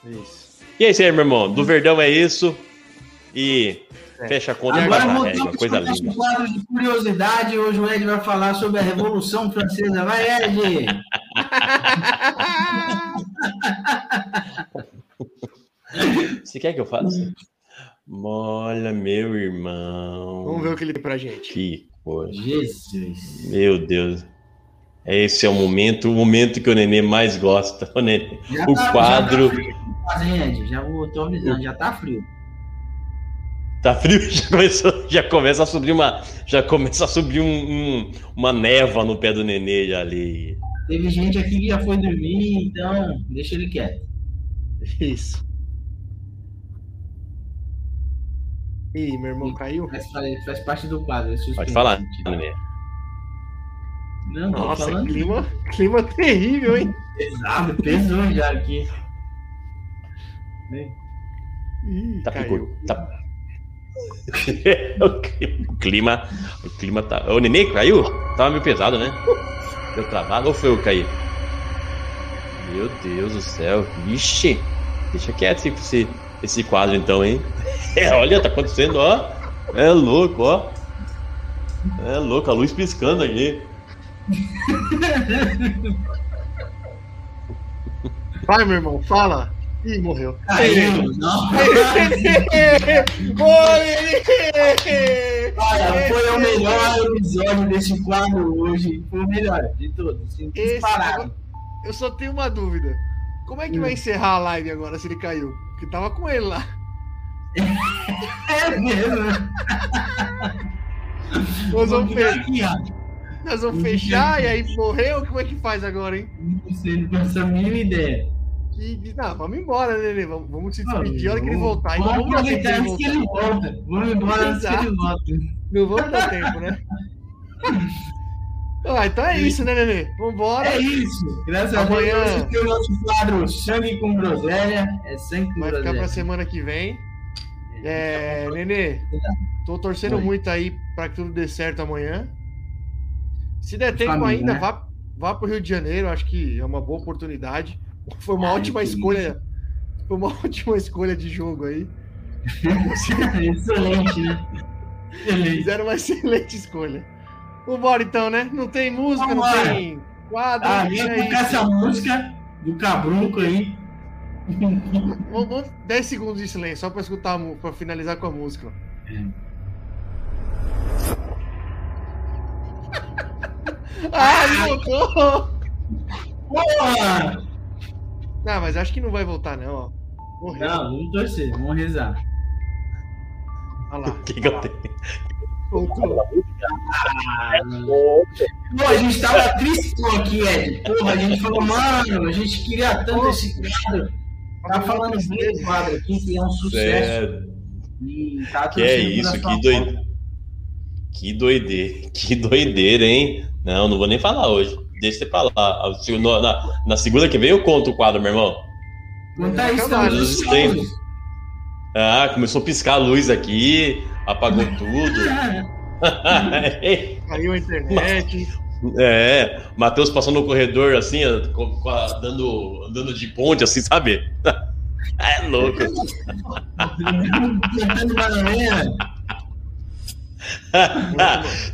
Isso. E é isso aí, meu irmão. Do Verdão é isso. E É. fecha a conta Agora voltamos. Coisa para o nosso linda. quadro de curiosidade. Hoje o Ed vai falar sobre a Revolução Francesa. Vai, Ed! Você quer que eu faça? Olha, meu irmão. Vamos ver o que ele tem pra gente. Que coisa. Jesus! Meu Deus. Esse é o momento, o momento que o Nenê mais gosta. O, Nenê. Já o tá- quadro. Já tá frio, hein, Ed? Já tô avisando, já tá frio. Tá frio, já começou, já começa a subir uma, já começa a subir um, um- uma neva no pé do Nenê já ali. Teve gente aqui que já foi dormir, então deixa ele quieto. Isso. Ih, meu irmão caiu? Faz, faz- parte do quadro. é suspense. Pode falar, Nenê. Não, Nossa, falando clima, clima terrível, hein? pesado, pesou já aqui. Ih, Tá caiu. picudo. Tá... o clima, o clima tá. O Nenê caiu? Tava meio pesado, né? Deu travado ou foi eu que caí? Meu Deus do céu, vixe! Deixa quieto esse, esse, esse quadro então, hein? É, olha, tá acontecendo, ó. É louco, ó. É louco, a luz piscando aqui. Vai, meu irmão, fala. Ih, morreu. Caiu, não. Olha, foi o melhor episódio desse quadro hoje. Foi o melhor de todos. assim, Disparado. Eu só tenho uma dúvida. Como é que vai encerrar a live agora se ele caiu? Porque tava com ele lá. É mesmo. Nós vamos, ficar fe- aqui, ó. nós vamos fechar e aí morreu? Como é que faz agora, hein? Você não tem essa mínima ideia. Que... Não, vamos embora, Nenê. Vamos, vamos se despedir a hora que ele voltar. Então Vamos tempo aproveitar antes que ele volta. Vamos embora antes que ele volta. Não vamos dar tempo, né? Ah, então é isso, né, Nenê? Vambora. É isso. Graças Amanhã- a Deus, esse aqui é o nosso quadro Sangue com Groselha. É sangue com Vai ficar groselha. pra semana que vem. É, Nenê, tô torcendo Oi. muito aí pra que tudo dê certo amanhã. Se der tempo Família, ainda, né? vá, vá pro Rio de Janeiro, acho que é uma boa oportunidade. Foi uma Ai, ótima escolha. Foi uma ótima escolha de jogo aí. Excelente, né? Fizeram uma excelente escolha. Vambora então, né? Não tem música, Vambora. não tem quadro. Ah, é vem isso. com essa música do Cabruco aí. Vamos, vamos 10 segundos de silêncio, só pra escutar, pra finalizar com a música. ah, ele voltou! Porra! Não, mas acho que não vai voltar, não, ó. Morreu. Não, vamos torcer, vamos rezar. Olha lá. O que, que eu tenho? Voltou. Pô, a gente tava triste aqui, Ed. Porra, a gente falou, mano, a gente queria tanto esse quadro. Tá falando bem do quadro aqui, que é um sucesso. Tá que é isso, que doideira. Que doideira, que doideira, hein? Não, não vou nem falar hoje. Deixa você pra lá. A se- no- Na, na segunda que vem eu conto o quadro, meu irmão. Conta isso, tem- ansiosos. Ah, começou a piscar a luz aqui, apagou tudo. Caiu a internet. É, Matheus passou no corredor assim, ó, com- com a- dando, andando de ponte, assim, sabe? É louco.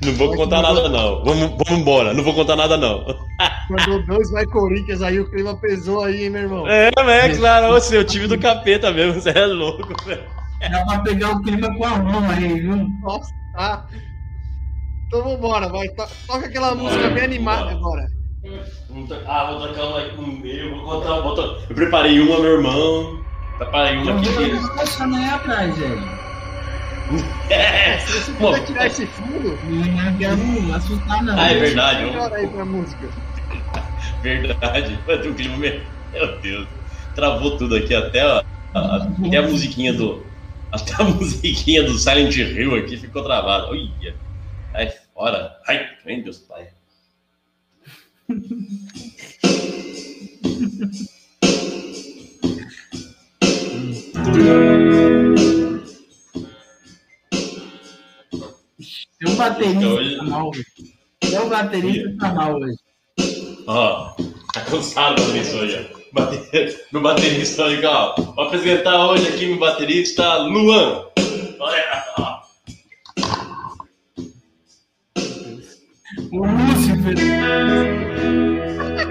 Não vou contar nada, não. Vamos, vamos embora, não vou contar nada, não. Mandou dois vai Corinthians aí, o clima pesou aí, hein, meu irmão. É, mas é claro, o seu time do capeta mesmo, você é louco, velho. Dá pra pegar o clima com a mão aí, viu? Nossa, tá. Então vambora, vai. To- Toca aquela música bem animada agora. Vou Ah, vou tocar uma aqui no meio, vou contar, vou to- Eu preparei uma, meu irmão. Preparei uma Eu aqui. vou ver essa amanhã atrás, velho. É, Se você puder tirar esse fundo, Não quero assustar, não. Ah, é verdade, melhor aí pra música. verdade. Vai ter um clima meio. Meu Deus. Travou tudo aqui, até a, a- até a musiquinha do. Até a musiquinha do Silent Hill aqui ficou travada. Olha. Ai, fora. Ai, meu Deus, pai. Tem um baterista Então, hoje- tá mal, velho. Tem um baterista tá mal hoje. Ó, tá cansado pra isso hoje, ó. Bate- Meu baterista, ó. Vou apresentar hoje aqui meu baterista, Luan. Olha, ó.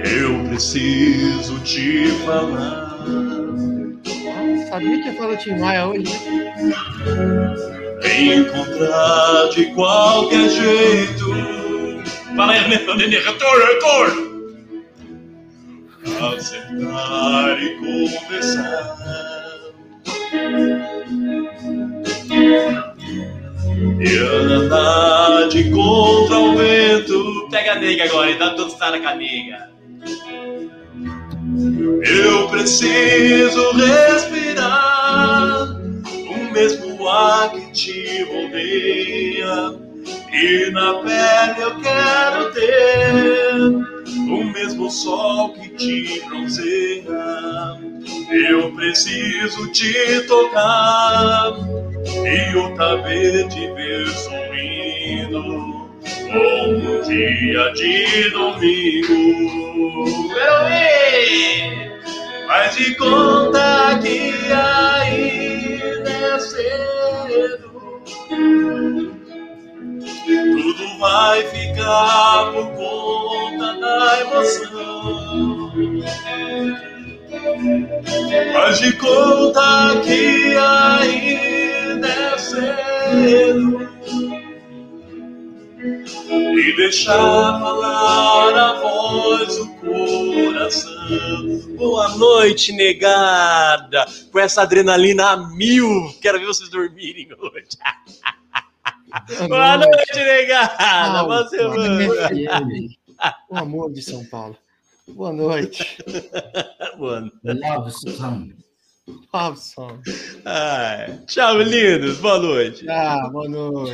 Eu preciso te falar. Sabia que ia falar Tim Maia hoje? Encontrar de qualquer jeito. Fala aí, Nenê, retorno, retorno. Acertar e conversar. E andar de contra o vento. Pega a nega agora e dá dançada com a nega. Eu preciso respirar o mesmo ar que te rodeia. E na pele eu quero ter o mesmo sol que te bronzeia. Eu preciso te tocar e outra vez te ver sorrindo. Um dia de domingo. Heroí! Faz de conta que ainda é cedo. Tudo vai ficar por conta da emoção. Faz de conta que ainda é cedo. E deixar falar a voz do coração. Boa noite, negada. Com essa adrenalina a mil. Quero ver vocês dormirem hoje. Boa noite, negada. Ah, Boa semana. O amor de São Paulo. Boa noite. Mano. Love song. Robson. Ai, Tchau, lindos. Boa noite. Ah, boa noite.